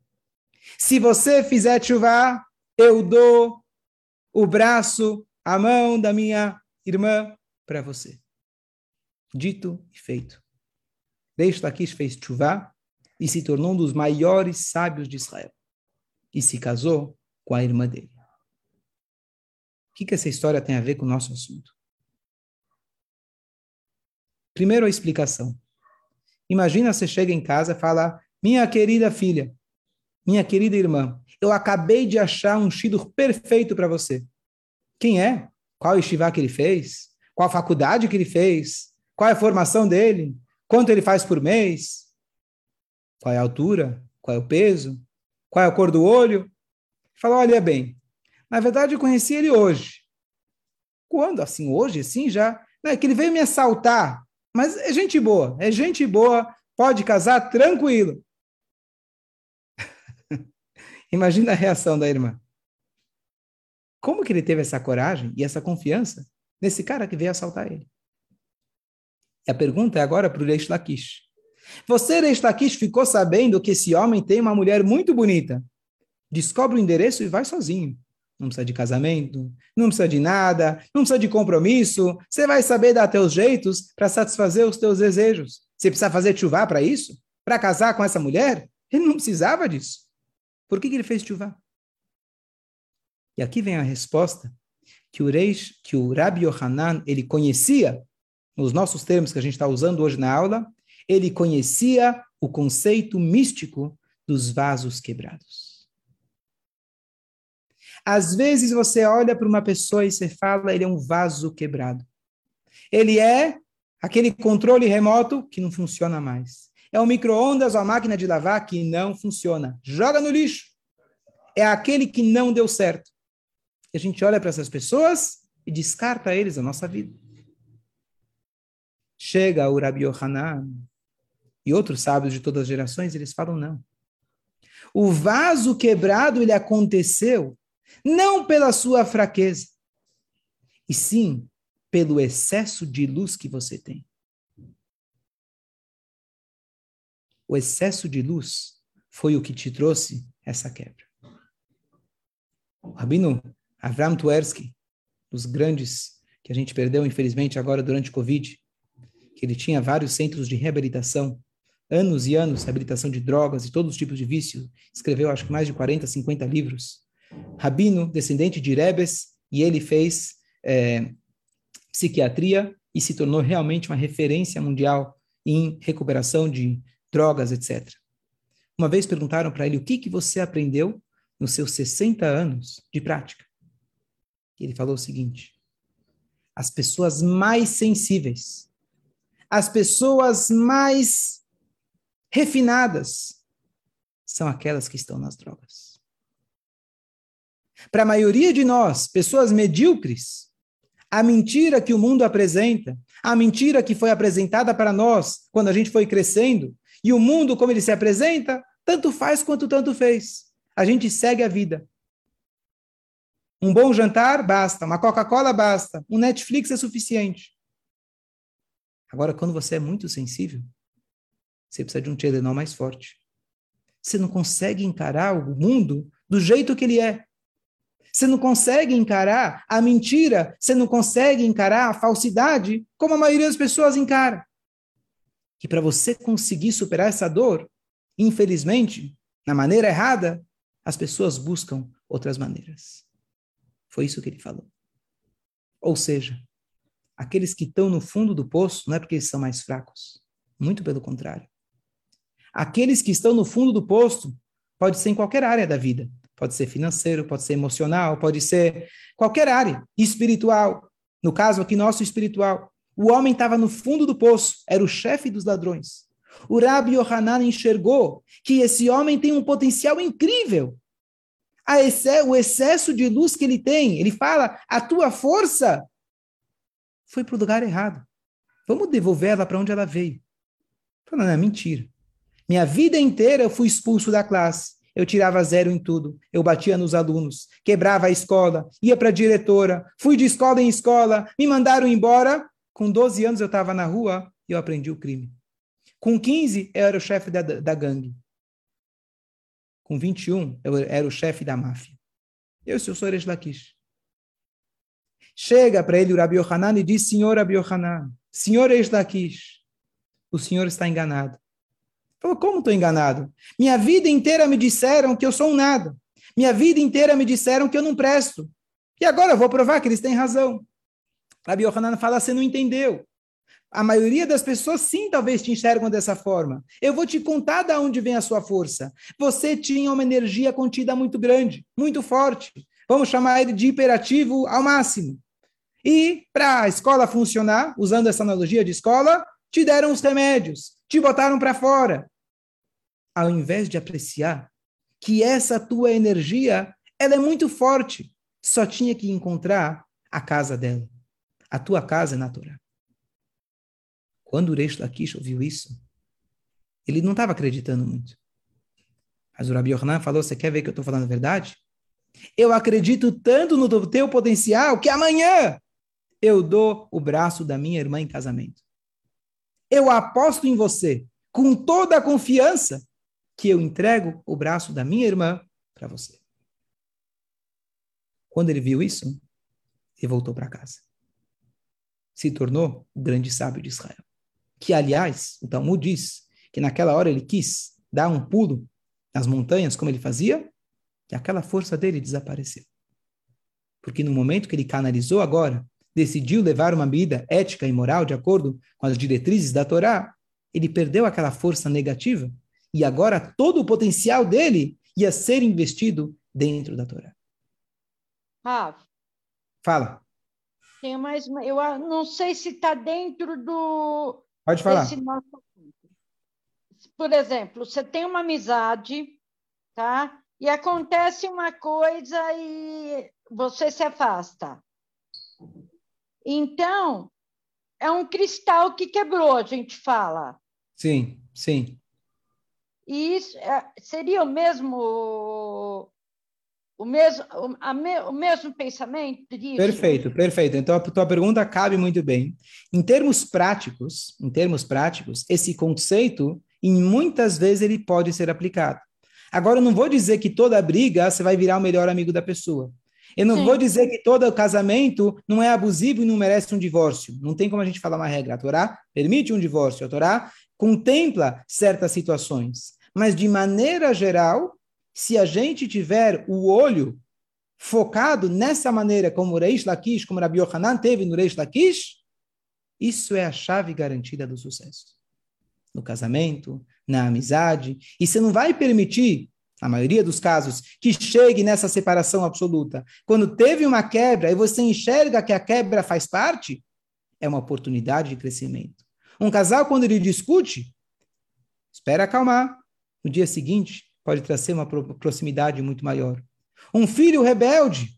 Se você fizer chuva, eu dou o braço, a mão da minha irmã para você. Dito e feito. Reish Lakish fez chuva e se tornou um dos maiores sábios de Israel. E se casou com a irmã dele que, que essa história tem a ver com o nosso assunto? Primeiro, a explicação. Imagina você chega em casa e fala: Minha querida filha, minha querida irmã, eu acabei de achar um shidur perfeito para você. Quem é? Qual estivá que ele fez? Qual faculdade que ele fez? Qual é a formação dele? Quanto ele faz por mês? Qual é a altura? Qual é o peso? Qual é a cor do olho? Fala, olha bem, na verdade, eu conheci ele hoje. Quando? Assim, hoje, assim, já. Não é que ele veio me assaltar. Mas é gente boa, é gente boa, pode casar tranquilo. Imagina a reação da irmã. Como que ele teve essa coragem e essa confiança nesse cara que veio assaltar ele? E a pergunta é agora para o Reish Lakish. Você, Reish Lakish, ficou sabendo que esse homem tem uma mulher muito bonita. Descobre o endereço e vai sozinho não precisa de casamento, não precisa de nada, não precisa de compromisso. Você vai saber dar teus jeitos para satisfazer os teus desejos. Você precisa fazer chuva para isso? Para casar com essa mulher? Ele não precisava disso. Por que, que ele fez chuva? E aqui vem a resposta que o Reish, que o Rabbi Yohanan, ele conhecia, nos nossos termos que a gente está usando hoje na aula, ele conhecia o conceito místico dos vasos quebrados. Às vezes você olha para uma pessoa e você fala, ele é um vaso quebrado. Ele é aquele controle remoto que não funciona mais. É um micro-ondas ou a máquina de lavar que não funciona. Joga no lixo. É aquele que não deu certo. E a gente olha para essas pessoas e descarta eles da nossa vida. Chega o Rabi Yohanan e outros sábios de todas as gerações, eles falam não. O vaso quebrado, ele aconteceu não pela sua fraqueza, e sim pelo excesso de luz que você tem. O excesso de luz foi o que te trouxe essa quebra. O Rabino Avram Tversky, dos grandes que a gente perdeu, infelizmente, agora durante o Covid, que ele tinha vários centros de reabilitação, anos e anos, reabilitação de drogas e todos os tipos de vício, escreveu acho que mais de 40, 50 livros rabino, descendente de Rebes, e ele fez é, psiquiatria e se tornou realmente uma referência mundial em recuperação de drogas, etc. Uma vez perguntaram para ele o que, que você aprendeu nos seus 60 anos de prática. Ele falou o seguinte: as pessoas mais sensíveis, as pessoas mais refinadas, são aquelas que estão nas drogas. Para a maioria de nós, pessoas medíocres, a mentira que o mundo apresenta, a mentira que foi apresentada para nós quando a gente foi crescendo, e o mundo como ele se apresenta, tanto faz quanto tanto fez. A gente segue a vida. Um bom jantar basta, uma Coca-Cola basta, um Netflix é suficiente. Agora, quando você é muito sensível, você precisa de um Tylenol mais forte. Você não consegue encarar o mundo do jeito que ele é. Você não consegue encarar a mentira, você não consegue encarar a falsidade como a maioria das pessoas encara. Que para você conseguir superar essa dor, infelizmente, na maneira errada, as pessoas buscam outras maneiras. Foi isso que ele falou. Ou seja, aqueles que estão no fundo do poço não é porque eles são mais fracos. Muito pelo contrário. Aqueles que estão no fundo do poço pode ser em qualquer área da vida. Pode ser financeiro, pode ser emocional, pode ser qualquer área. Espiritual. No caso aqui, nosso espiritual. O homem estava no fundo do poço, era o chefe dos ladrões. O Rabi Yohanan enxergou que esse homem tem um potencial incrível o excesso de luz que ele tem. Ele fala: a tua força foi para o lugar errado. Vamos devolver ela para onde ela veio. Fala, não, é mentira. Minha vida inteira eu fui expulso da classe. Eu tirava zero em tudo. Eu batia nos alunos, quebrava a escola, ia para a diretora, fui de escola em escola, me mandaram embora. Com 12 anos eu estava na rua e eu aprendi o crime. Com 15 eu era o chefe da, da gangue com 21, eu era o chefe da máfia. Eu sou o Eresh Lakish. Chega para ele o Rabi Yohanan e diz, Senhor Rabi Yohanan, Senhor Eresh Lakish, o senhor está enganado. Falou, como estou enganado? Minha vida inteira me disseram que eu sou um nada. Minha vida inteira me disseram que eu não presto. E agora eu vou provar que eles têm razão. Rabi Yohanan fala, você não entendeu. A maioria das pessoas, sim, talvez te enxergam dessa forma. Eu vou te contar de onde vem a sua força. Você tinha uma energia contida muito grande, muito forte. Vamos chamar ele de hiperativo ao máximo. E para a escola funcionar, usando essa analogia de escola, te deram os remédios, te botaram para fora. Ao invés de apreciar que essa tua energia, ela é muito forte, só tinha que encontrar a casa dela. A tua casa é natural. Quando o Reish Lakish ouviu isso, ele não estava acreditando muito. Mas o Rabi Yohanan falou, você quer ver que eu estou falando a verdade? Eu acredito tanto no teu potencial que amanhã eu dou o braço da minha irmã em casamento. Eu aposto em você, com toda a confiança, que eu entrego o braço da minha irmã para você. Quando ele viu isso, ele voltou para casa. Se tornou o grande sábio de Israel que, aliás, o Talmud diz que naquela hora ele quis dar um pulo nas montanhas, como ele fazia, que aquela força dele desapareceu. Porque no momento que ele canalizou agora, decidiu levar uma vida ética e moral de acordo com as diretrizes da Torá, ele perdeu aquela força negativa e agora todo o potencial dele ia ser investido dentro da Torá. Rafa. Fala. Tem mais uma, eu não sei se está dentro do Pode falar. Por exemplo, você tem uma amizade, tá? E acontece uma coisa e você se afasta. Então, é um cristal que quebrou, a gente fala. Sim, sim. E isso é, seria o mesmo o mesmo, a me, o mesmo pensamento disso? Perfeito, perfeito. Então a tua pergunta cabe muito bem. Em termos práticos, em termos práticos, esse conceito, em muitas vezes ele pode ser aplicado. Agora eu não vou dizer que toda briga você vai virar o melhor amigo da pessoa. Eu não Sim. vou dizer que todo casamento não é abusivo e não merece um divórcio. Não tem como a gente falar uma regra. A Torá permite um divórcio, a Torá contempla certas situações. Mas, de maneira geral, se a gente tiver o olho focado nessa maneira, como o Reish Lakish, como Rabi Yohanan teve no Reish Lakish, isso é a chave garantida do sucesso. No casamento, na amizade. E você não vai permitir, na maioria dos casos, que chegue nessa separação absoluta. Quando teve uma quebra e você enxerga que a quebra faz parte, é uma oportunidade de crescimento. Um casal, quando ele discute, espera acalmar. No dia seguinte, pode trazer uma proximidade muito maior. Um filho rebelde,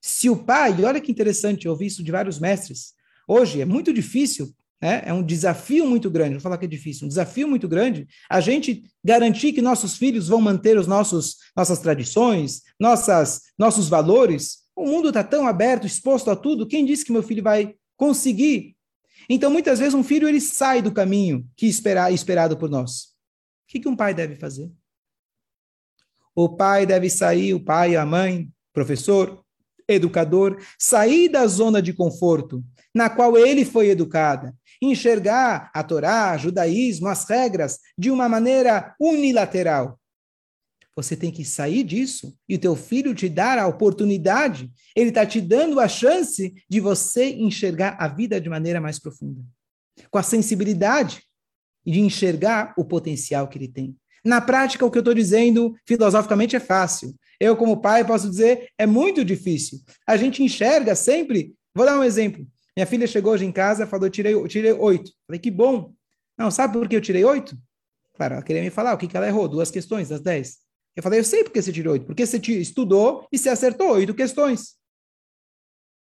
se o pai, olha que interessante, eu ouvi isso de vários mestres. Hoje é muito difícil, né? é um desafio muito grande, vou falar que é difícil, um desafio muito grande, a gente garantir que nossos filhos vão manter os nossos nossas tradições, nossas nossos valores, O mundo está tão aberto, exposto a tudo. Quem disse que meu filho vai conseguir? Então, muitas vezes, um filho ele sai do caminho que espera, esperado por nós. O que, que um pai deve fazer? O pai deve sair, o pai, a mãe, professor, educador, sair da zona de conforto na qual ele foi educado, enxergar a Torá, judaísmo, as regras de uma maneira unilateral. Você tem que sair disso e o teu filho te dar a oportunidade, ele está te dando a chance de você enxergar a vida de maneira mais profunda, com a sensibilidade de enxergar o potencial que ele tem. Na prática, o que eu estou dizendo filosoficamente é fácil. Eu, como pai, posso dizer é muito difícil. A gente enxerga sempre. Vou dar um exemplo. Minha filha chegou hoje em casa falou: tirei, tirei oito. Falei: que bom. Não, sabe por que eu tirei oito? Claro, ela queria me falar o que, que ela errou, duas questões das dez. Eu falei: eu sei porque você tirou oito. Porque você estudou e você acertou oito questões.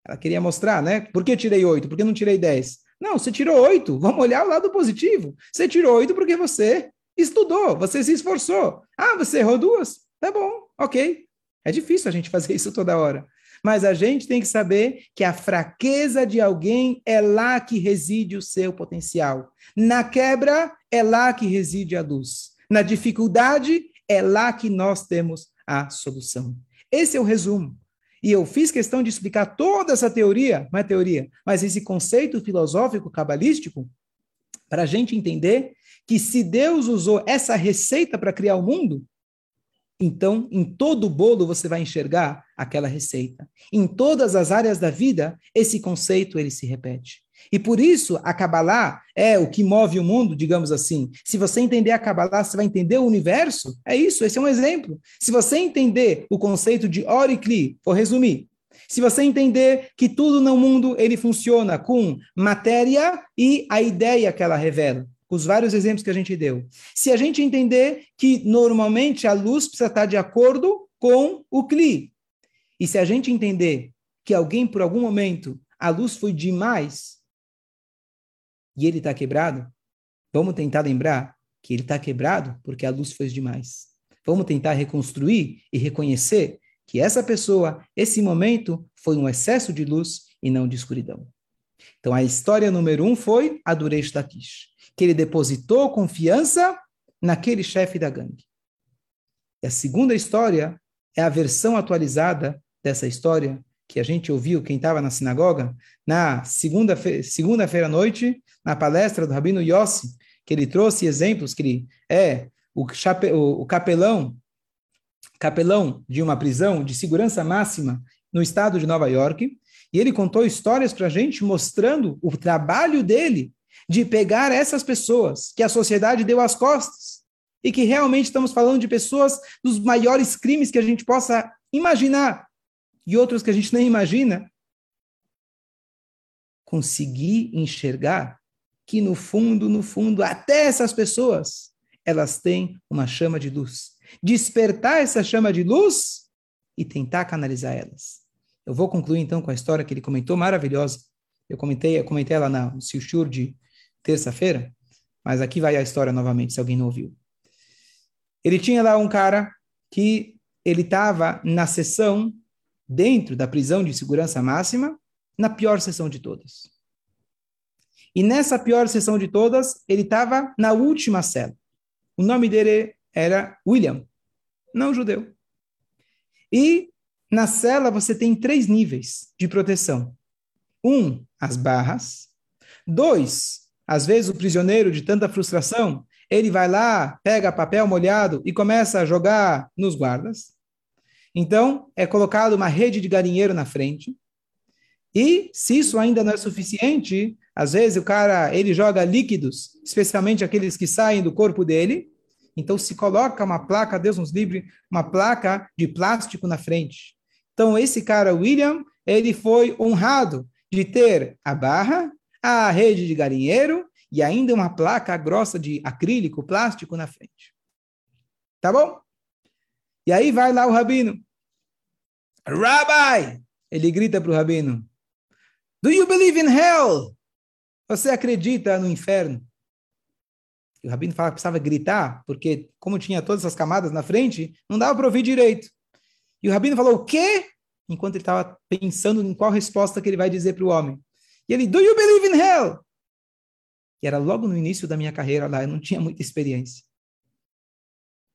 Ela queria mostrar, né? Por que tirei oito? Por que não tirei dez? Não, você tirou oito. Vamos olhar o lado positivo. Você tirou oito porque você estudou, você se esforçou. Ah, você errou duas? Tá bom, ok. É difícil a gente fazer isso toda hora. Mas a gente tem que saber que a fraqueza de alguém é lá que reside o seu potencial. Na quebra, é lá que reside a luz. Na dificuldade, é lá que nós temos a solução. Esse é o resumo. E eu fiz questão de explicar toda essa teoria, não é teoria, mas esse conceito filosófico cabalístico, para a gente entender que se Deus usou essa receita para criar o mundo, então em todo o bolo você vai enxergar aquela receita. Em todas as áreas da vida, esse conceito ele se repete. E por isso a Kabbalah é o que move o mundo, digamos assim. Se você entender a Kabbalah, você vai entender o universo. É isso, esse é um exemplo. Se você entender o conceito de Orikli, vou resumir. Se você entender que tudo no mundo ele funciona com matéria e a ideia que ela revela os vários exemplos que a gente deu. Se a gente entender que normalmente a luz precisa estar de acordo com o CLI, e se a gente entender que alguém, por algum momento, a luz foi demais e ele está quebrado, vamos tentar lembrar que ele está quebrado porque a luz foi demais. Vamos tentar reconstruir e reconhecer que essa pessoa, esse momento, foi um excesso de luz e não de escuridão. Então, a história número um foi a Duresh Lakish que ele depositou confiança naquele chefe da gangue. E a segunda história é a versão atualizada dessa história que a gente ouviu, quem estava na sinagoga, na segunda-feira segunda à noite, na palestra do Rabino Yossi, que ele trouxe exemplos que ele é o, chape, o, o capelão, capelão de uma prisão de segurança máxima no estado de Nova York, e ele contou histórias para a gente mostrando o trabalho dele de pegar essas pessoas que a sociedade deu as costas e que realmente estamos falando de pessoas dos maiores crimes que a gente possa imaginar e outros que a gente nem imagina, conseguir enxergar que no fundo, no fundo, até essas pessoas, elas têm uma chama de luz. Despertar essa chama de luz e tentar canalizar elas. Eu vou concluir então com a história que ele comentou, maravilhosa. Eu comentei, eu comentei ela no Silshur de terça-feira, mas aqui vai a história novamente, se alguém não ouviu. Ele tinha lá um cara que ele estava na sessão dentro da prisão de segurança máxima, na pior sessão de todas. E nessa pior sessão de todas, ele estava na última cela. O nome dele era William, não judeu. E na cela você tem três níveis de proteção. Um, as barras. Dois, às vezes, o prisioneiro, de tanta frustração, ele vai lá, pega papel molhado e começa a jogar nos guardas. Então, é colocado uma rede de galinheiro na frente. E, se isso ainda não é suficiente, às vezes o cara ele joga líquidos, especialmente aqueles que saem do corpo dele. Então, se coloca uma placa, Deus nos livre, uma placa de plástico na frente. Então, esse cara, William, ele foi honrado de ter a barra a rede de galinheiro e ainda uma placa grossa de acrílico, plástico na frente. Tá bom? E aí vai lá o rabino. Rabbi! Ele grita para o rabino. Do you believe in hell? Você acredita no inferno? E o rabino fala que precisava gritar, porque como tinha todas essas camadas na frente, não dava para ouvir direito. E o rabino falou, o quê? enquanto ele estava pensando em qual resposta que ele vai dizer para o homem. E ele, do you believe in hell? E era logo no início da minha carreira lá, eu não tinha muita experiência.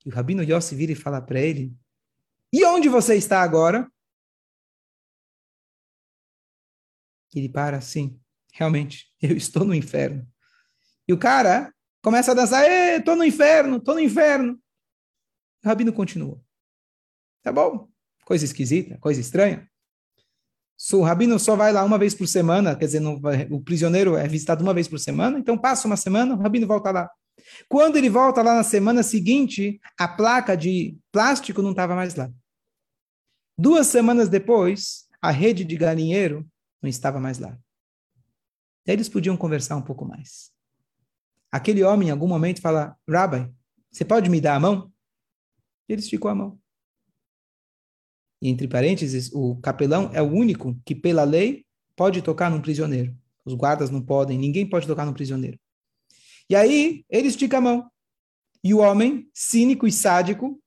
E o Rabino Yossi vira e fala para ele, e onde você está agora? Ele para assim, realmente, eu estou no inferno. E o cara começa a dançar, estou no inferno, estou no inferno. O Rabino continua. Tá bom, coisa esquisita, coisa estranha. O rabino só vai lá uma vez por semana, quer dizer, vai, o prisioneiro é visitado uma vez por semana, então passa uma semana, o rabino volta lá. Quando ele volta lá na semana seguinte, a placa de plástico não estava mais lá. Duas semanas depois, a rede de galinheiro não estava mais lá. Eles podiam conversar um pouco mais. Aquele homem, em algum momento, fala: Rabbi, você pode me dar a mão? Ele esticou a mão. E, entre parênteses, o capelão é o único que, pela lei, pode tocar num prisioneiro. Os guardas não podem, ninguém pode tocar num prisioneiro. E aí, ele estica a mão. E o homem, cínico e sádico,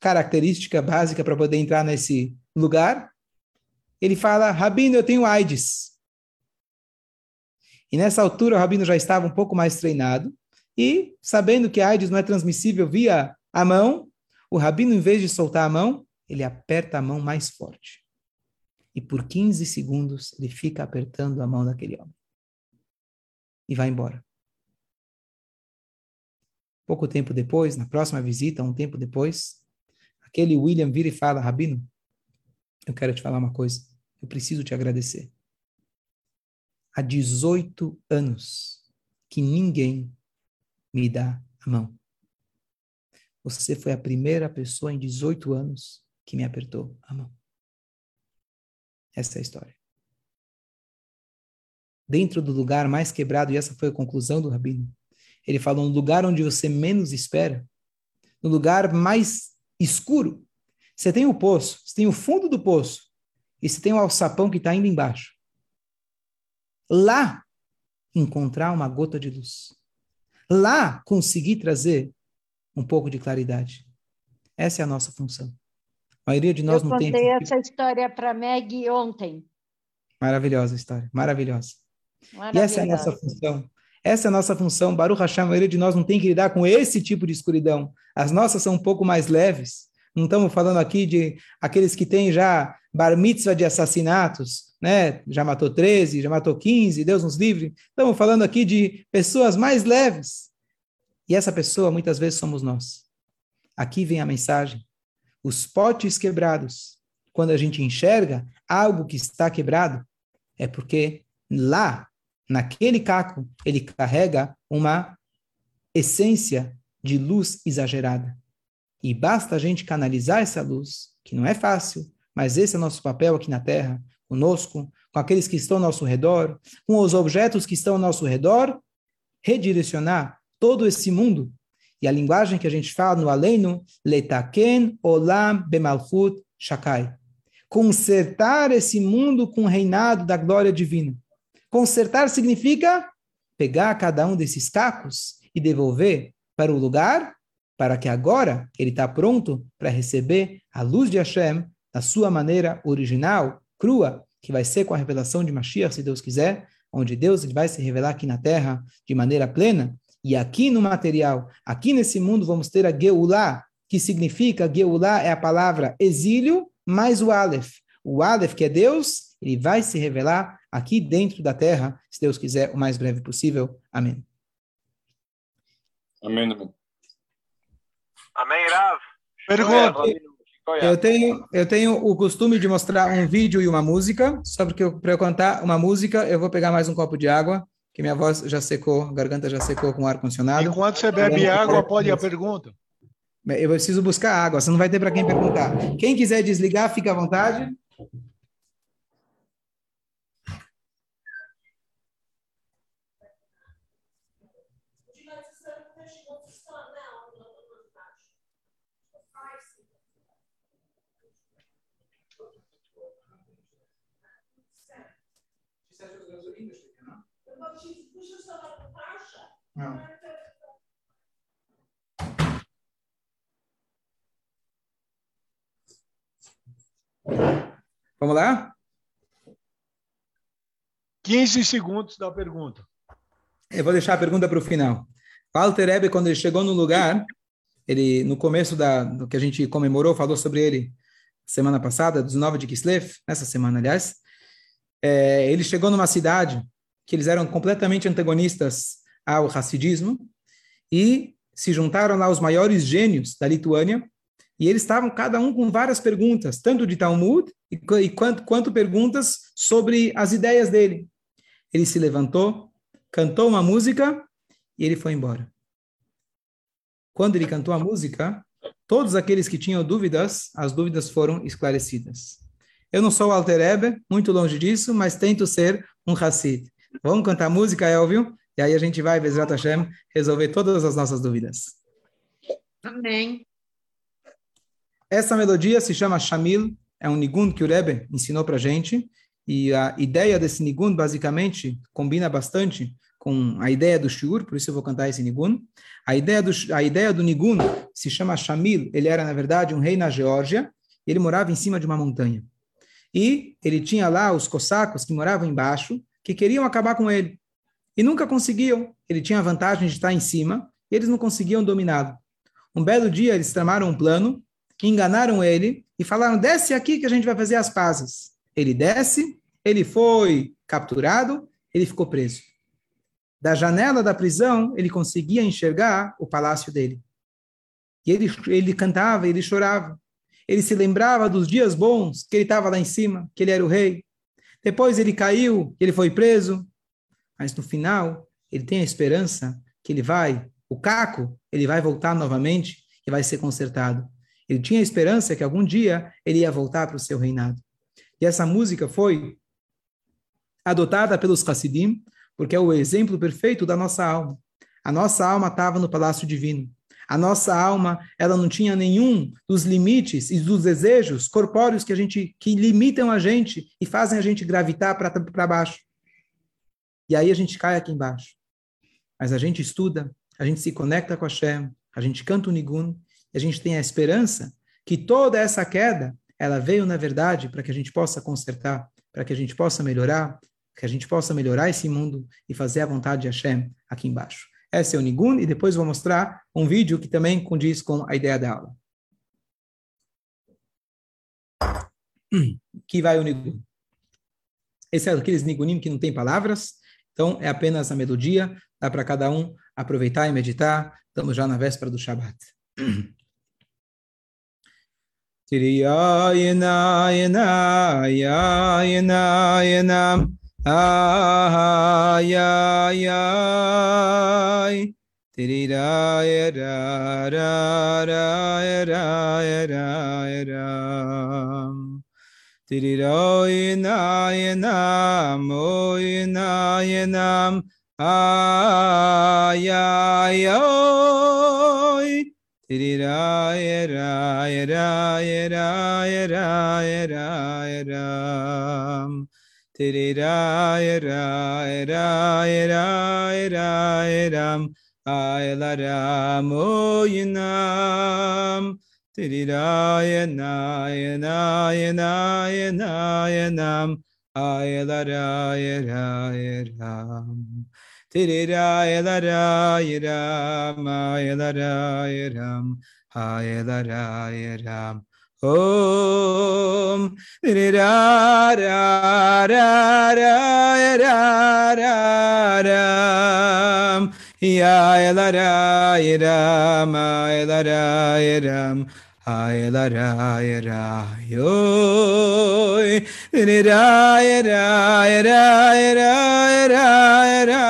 característica básica para poder entrar nesse lugar, ele fala: Rabino, eu tenho AIDS. E nessa altura, o Rabino já estava um pouco mais treinado. E, sabendo que AIDS não é transmissível via a mão, o Rabino, em vez de soltar a mão, ele aperta a mão mais forte. E por 15 segundos ele fica apertando a mão daquele homem. E vai embora. Pouco tempo depois, na próxima visita, um tempo depois, aquele William vira e fala: Rabino, eu quero te falar uma coisa. Eu preciso te agradecer. Há 18 anos que ninguém me dá a mão. Você foi a primeira pessoa em 18 anos que me apertou a mão. Essa é a história. Dentro do lugar mais quebrado, e essa foi a conclusão do rabino, ele falou: no lugar onde você menos espera, no lugar mais escuro, você tem o poço, você tem o fundo do poço, e você tem o alçapão que está indo embaixo. Lá, encontrar uma gota de luz. Lá, conseguir trazer um pouco de claridade. Essa é a nossa função. A maioria de nós Eu não tem. Eu contei essa história para Meg ontem. Maravilhosa história, maravilhosa. E essa é a nossa função. Essa é a nossa função. Baruch Hashem, a maioria de nós não tem que lidar com esse tipo de escuridão. As nossas são um pouco mais leves. Não estamos falando aqui de aqueles que têm já bar mitzvah de assassinatos, né? Já matou 13, já matou 15, Deus nos livre. Estamos falando aqui de pessoas mais leves. E essa pessoa muitas vezes somos nós. Aqui vem a mensagem os potes quebrados. Quando a gente enxerga algo que está quebrado, é porque lá, naquele caco, ele carrega uma essência de luz exagerada. E basta a gente canalizar essa luz, que não é fácil, mas esse é o nosso papel aqui na Terra, conosco, com aqueles que estão ao nosso redor, com os objetos que estão ao nosso redor, redirecionar todo esse mundo e a linguagem que a gente fala no Aleino, letaken olam bemalchut shakai. Consertar esse mundo com o reinado da glória divina. Consertar significa pegar cada um desses cacos e devolver para o lugar para que agora ele está pronto para receber a luz de Hashem da sua maneira original, crua, que vai ser com a revelação de Mashiach, se Deus quiser, onde Deus vai se revelar aqui na terra de maneira plena, e aqui no material, aqui nesse mundo, vamos ter a Geulah, que significa, Geulah é a palavra exílio, mais o Aleph. O Aleph, que é Deus, ele vai se revelar aqui dentro da terra, se Deus quiser, o mais breve possível. Amém. Amém. Amém, Amém Rav. Pergunta. Eu tenho, eu tenho o costume de mostrar um vídeo e uma música, só porque para eu cantar uma música, eu vou pegar mais um copo de água que minha voz já secou, a garganta já secou com ar-condicionado. Enquanto você bebe água, pode ir a pergunta. Eu preciso buscar água, você não vai ter para quem perguntar. Quem quiser desligar, fica à vontade. Não. Vamos lá? 15 segundos da pergunta. Eu vou deixar a pergunta para o final. Walter Ebe, quando ele chegou no lugar, ele no começo da, do que a gente comemorou, falou sobre ele semana passada, 19 de Kislev, nessa semana, aliás. É, ele chegou numa cidade que eles eram completamente antagonistas ao racidismo e se juntaram lá os maiores gênios da Lituânia e eles estavam cada um com várias perguntas, tanto de Talmud e, e quanto, quanto perguntas sobre as ideias dele. Ele se levantou, cantou uma música e ele foi embora. Quando ele cantou a música, todos aqueles que tinham dúvidas, as dúvidas foram esclarecidas. Eu não sou o Alter Eber, muito longe disso, mas tento ser um Hassid. Vamos cantar música, Elvio? E aí a gente vai, Bezrat Hashem, resolver todas as nossas dúvidas. Amém. Essa melodia se chama Shamil, é um nigun que o Rebbe ensinou para gente, e a ideia desse nigun, basicamente, combina bastante com a ideia do shiur, por isso eu vou cantar esse nigun. A ideia do, a ideia do nigun se chama Shamil, ele era, na verdade, um rei na Geórgia, e ele morava em cima de uma montanha. E ele tinha lá os cossacos que moravam embaixo, que queriam acabar com ele. E nunca conseguiam. Ele tinha a vantagem de estar em cima, e eles não conseguiam dominá-lo. Um belo dia, eles tramaram um plano, enganaram ele e falaram: desce aqui que a gente vai fazer as pazes. Ele desce, ele foi capturado, ele ficou preso. Da janela da prisão, ele conseguia enxergar o palácio dele. E ele, ele cantava, ele chorava. Ele se lembrava dos dias bons, que ele estava lá em cima, que ele era o rei. Depois ele caiu, ele foi preso. Mas no final, ele tem a esperança que ele vai, o caco, ele vai voltar novamente e vai ser consertado. Ele tinha a esperança que algum dia ele ia voltar para o seu reinado. E essa música foi adotada pelos Hassidim, porque é o exemplo perfeito da nossa alma. A nossa alma estava no palácio divino. A nossa alma, ela não tinha nenhum dos limites e dos desejos corpóreos que a gente que limitam a gente e fazem a gente gravitar para baixo. E aí a gente cai aqui embaixo. Mas a gente estuda, a gente se conecta com a Shem, a gente canta o Nigun, e a gente tem a esperança que toda essa queda, ela veio, na verdade, para que a gente possa consertar, para que a gente possa melhorar, que a gente possa melhorar esse mundo e fazer a vontade de Hashem aqui embaixo. Esse é o Nigun, e depois vou mostrar um vídeo que também condiz com a ideia da aula. Que vai o Nigun. Esse é aqueles Nigunim que não tem palavras, então é apenas a melodia, dá para cada um aproveitar e meditar. Estamos já na véspera do Shabat. Tirirayanam, Oyanayanam, Ayayoy. Tirirayarayarayarayarayarayaram. Tirirayarayarayarayarayaram. Ayalaram, Oyanam. Tirirayanayanayanayanayanam Ayalarayarayaram Tirirayalarayaram Ayalarayaram Ayalarayaram Om Tirirarararararam Yayalarayaramayalaram Ay la ra ya ra yo ni ra ya ra ya ra ya ra ya ra ya ra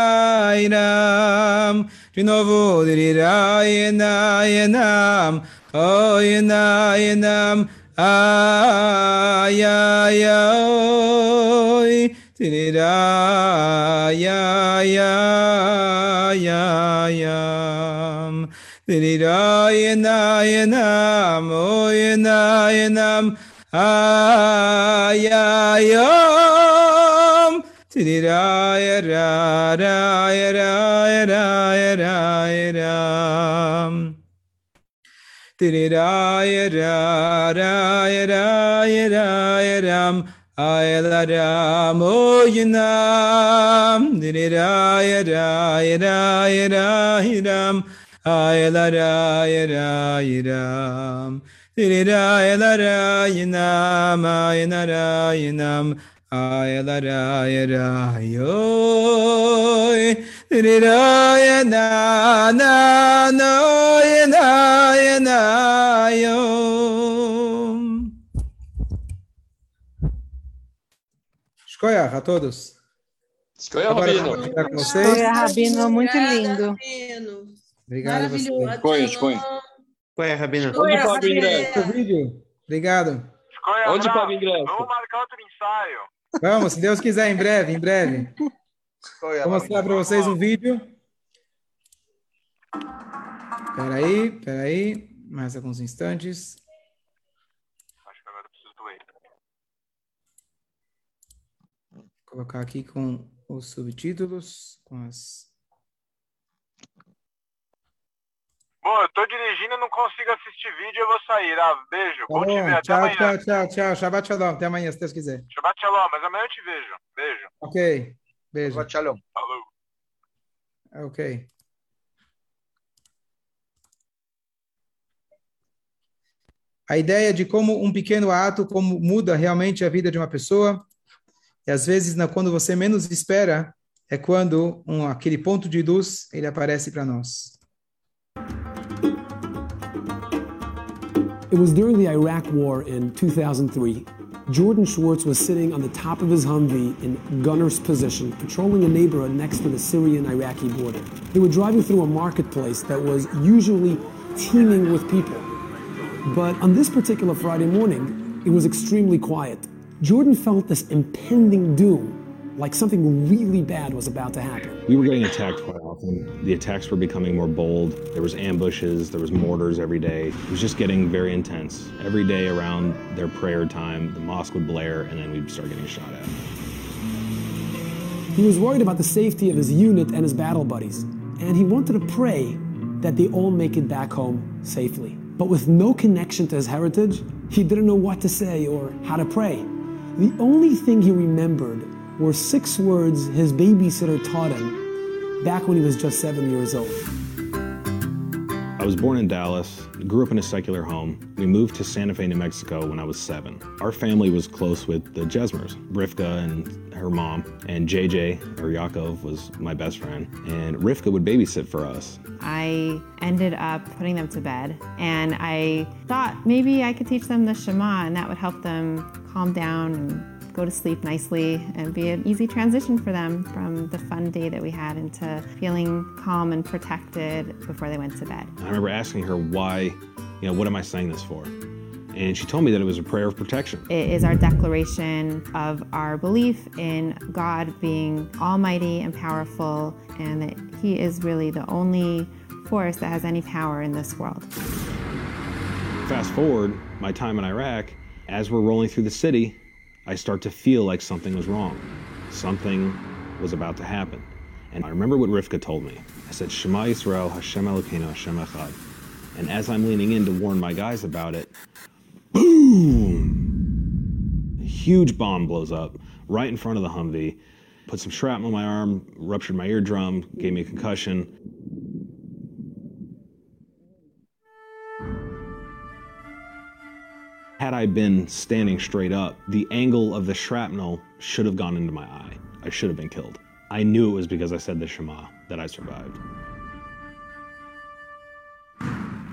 inam ti no vo di ra ya na ya nam. O ya na ya nam. A ya ya oi ti ni ra ya ya ya ya Nirayanayanam, Oyanayanam, Ayayam. Tiriraya raya raya raya raya ram. Tiriraya raya raya raya ram. Ayala ram oyinam. Tiriraya raya raya raya ram. Ayalarayayoy Dirirayana na no yana Shkoyach a todos. Shkoyach, Rabino. vocês. Rabino, muito lindo. Obrigado Maravilhoso. Shkoyach, Shkoyach. Shkoyach, Rabino. Onde pode ingresso? vídeo. Obrigado. Onde pode ingresso? Vamos marcar outro ensaio. Vamos, se Deus quiser, em breve, em breve. Vou mostrar para vocês um vídeo. Espera aí, espera aí. Mais alguns instantes. colocar aqui com os subtítulos, com as. Bom, eu tô dirigindo, não consigo assistir vídeo, eu vou sair. Ah, beijo. Tá bom, bom tchau, tchau, tchau, tchau. Shabbat shalom. Até amanhã, se Deus quiser. Shabbat shalom, mas amanhã eu te vejo. Beijo. Ok. Beijo. Shabbat shalom. Falou. Ok. A ideia de como um pequeno ato, como muda realmente a vida de uma pessoa. E às vezes, quando você menos espera, é quando um, aquele ponto de luz ele aparece para nós. It was during the Iraq War in 2003. Jordan Schwartz was sitting on the top of his Humvee in gunner's position, patrolling a neighborhood next to the Syrian-Iraqi border. They were driving through a marketplace that was usually teeming with people. But on this particular Friday morning, it was extremely quiet. Jordan felt this impending doom, like something really bad was about to happen. We were getting attacked quite often. The attacks were becoming more bold. There was ambushes, there was mortars every day. It was just getting very intense. Every day around their prayer time, the mosque would blare and then we'd start getting shot at. He was worried about the safety of his unit and his battle buddies, and he wanted to pray that they all make it back home safely. But with no connection to his heritage, he didn't know what to say or how to pray. The only thing he remembered were six words his babysitter taught him back when he was just seven years old. I was born in Dallas, grew up in a secular home. We moved to Santa Fe, New Mexico when I was seven. Our family was close with the Jesmers, Rivka and her mom, and JJ, or Yaakov, was my best friend. And Rivka would babysit for us. I ended up putting them to bed, and I thought maybe I could teach them the Shema, and that would help them calm down and go to sleep nicely and be an easy transition for them from the fun day that we had into feeling calm and protected before they went to bed. I remember asking her why, you know, what am I saying this for? And she told me that it was a prayer of protection. It is our declaration of our belief in God being almighty and powerful, and that He is really the only force that has any power in this world. Fast forward my time in Iraq, as we're rolling through the city, I start to feel like something was wrong. Something was about to happen. And I remember what Rivka told me. I said, Shema Yisrael, Hashem Elokeinu, Hashem Echad. And as I'm leaning in to warn my guys about it, boom! A huge bomb blows up right in front of the Humvee, put some shrapnel in my arm, ruptured my eardrum, gave me a concussion. Had I been standing straight up, the angle of the shrapnel should have gone into my eye. I should have been killed. I knew it was because I said the Shema that I survived.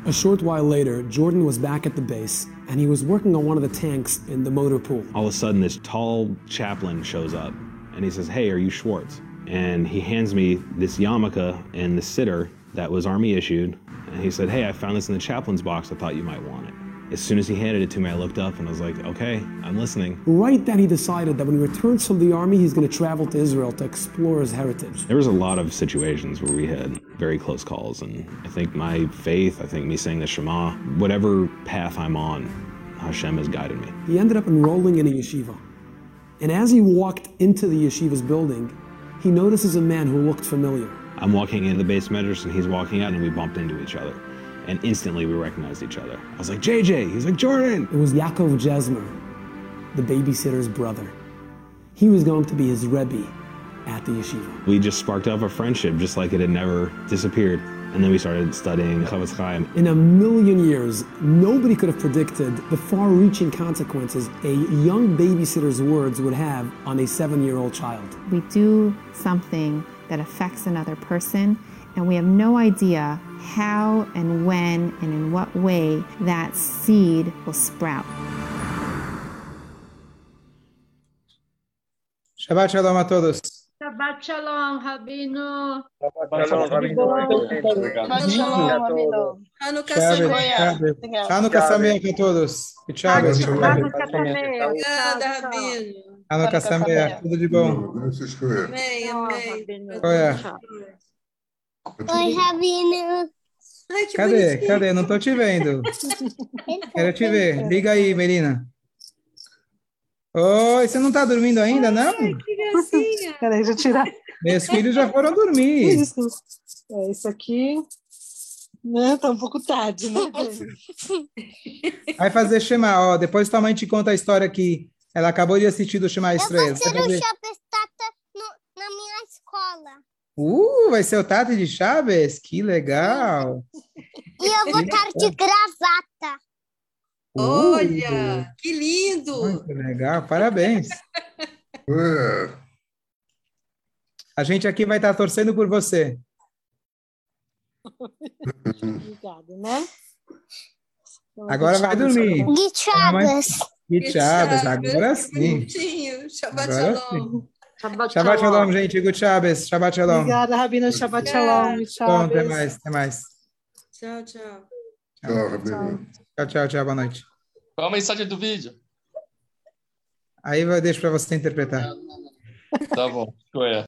A short while later, Jordan was back at the base, and he was working on one of the tanks in the motor pool. All of a sudden, this tall chaplain shows up, and he says, Hey, are you Schwartz? And he hands me this yarmulke and the sitter that was Army issued. And he said, Hey, I found this in the chaplain's box. I thought you might want it. As soon as he handed it to me, I looked up and I was like, okay, I'm listening. Right then, he decided that when he returns from the army, he's going to travel to Israel to explore his heritage. There was a lot of situations where we had very close calls, and I think my faith, I think me saying the Shema, whatever path I'm on, Hashem has guided me. He ended up enrolling in a yeshiva. And as he walked into the yeshiva's building, he notices a man who looked familiar. I'm walking into the base measures, and he's walking out, and we bumped into each other and instantly we recognized each other. I was like, JJ. He's like, Jordan. It was Yaakov Jesmer. the babysitter's brother. He was going to be his Rebbe at the yeshiva. We just sparked up a friendship just like it had never disappeared. And then we started studying Chofetz Chaim. In a million years, nobody could have predicted the far-reaching consequences a young babysitter's words would have on a seven-year-old child. We do something that affects another person, and we have no idea how and when and in what way that seed will sprout. Shabbat shalom a todos. Shabbat shalom, Rabino. Shabbat shalom, Rabino. Shabbat shalom, Rabino. Hanukkah Shabbos, Sameach. Shabbos. Hanukkah Sameach a todos. E Shabbos. Hanukkah Sameach. Obrigada, Rabino. Hanukkah Sameach. Tudo de bom. Deus te escolher. Amém, amém. Qual é? Oi, Rabino. Ai, que Cadê? bonitinho. Cadê? Não tô te vendo. Quero te ver. Liga aí, Melina. Oi, você não tá dormindo ainda, não? Que gracinha. Peraí, deixa eu tirar Meus filhos já foram dormir. isso. É, isso aqui. Né? Tá um pouco tarde, né? Vai fazer Shema, ó. Depois tua mãe te conta a história que ela acabou de assistir do Shema Eu Estreia. vou ser o Chapestata na minha escola. Uh, vai ser o Tati de Chaves? Que legal. E eu vou estar de gravata. Uh, Olha, que lindo. Muito legal, parabéns. É, A gente aqui vai estar torcendo por você. Obrigada, né? Agora vai dormir. De Chaves. Que Chaves, agora Que sim. bonitinho. Shabbat Agora shalom. Shabbat Shabbat shalom, gente. Good Chaves. Shabbat shalom. Obrigada, Rabino. Shabbat shalom. Bom, Tchau. até mais, até mais. Tchau, tchau. tchau, Rabino. Tchau, tchau, tchau, boa noite. Qual a mensagem do vídeo? Aí eu deixo para você interpretar. Tá bom. Qual é?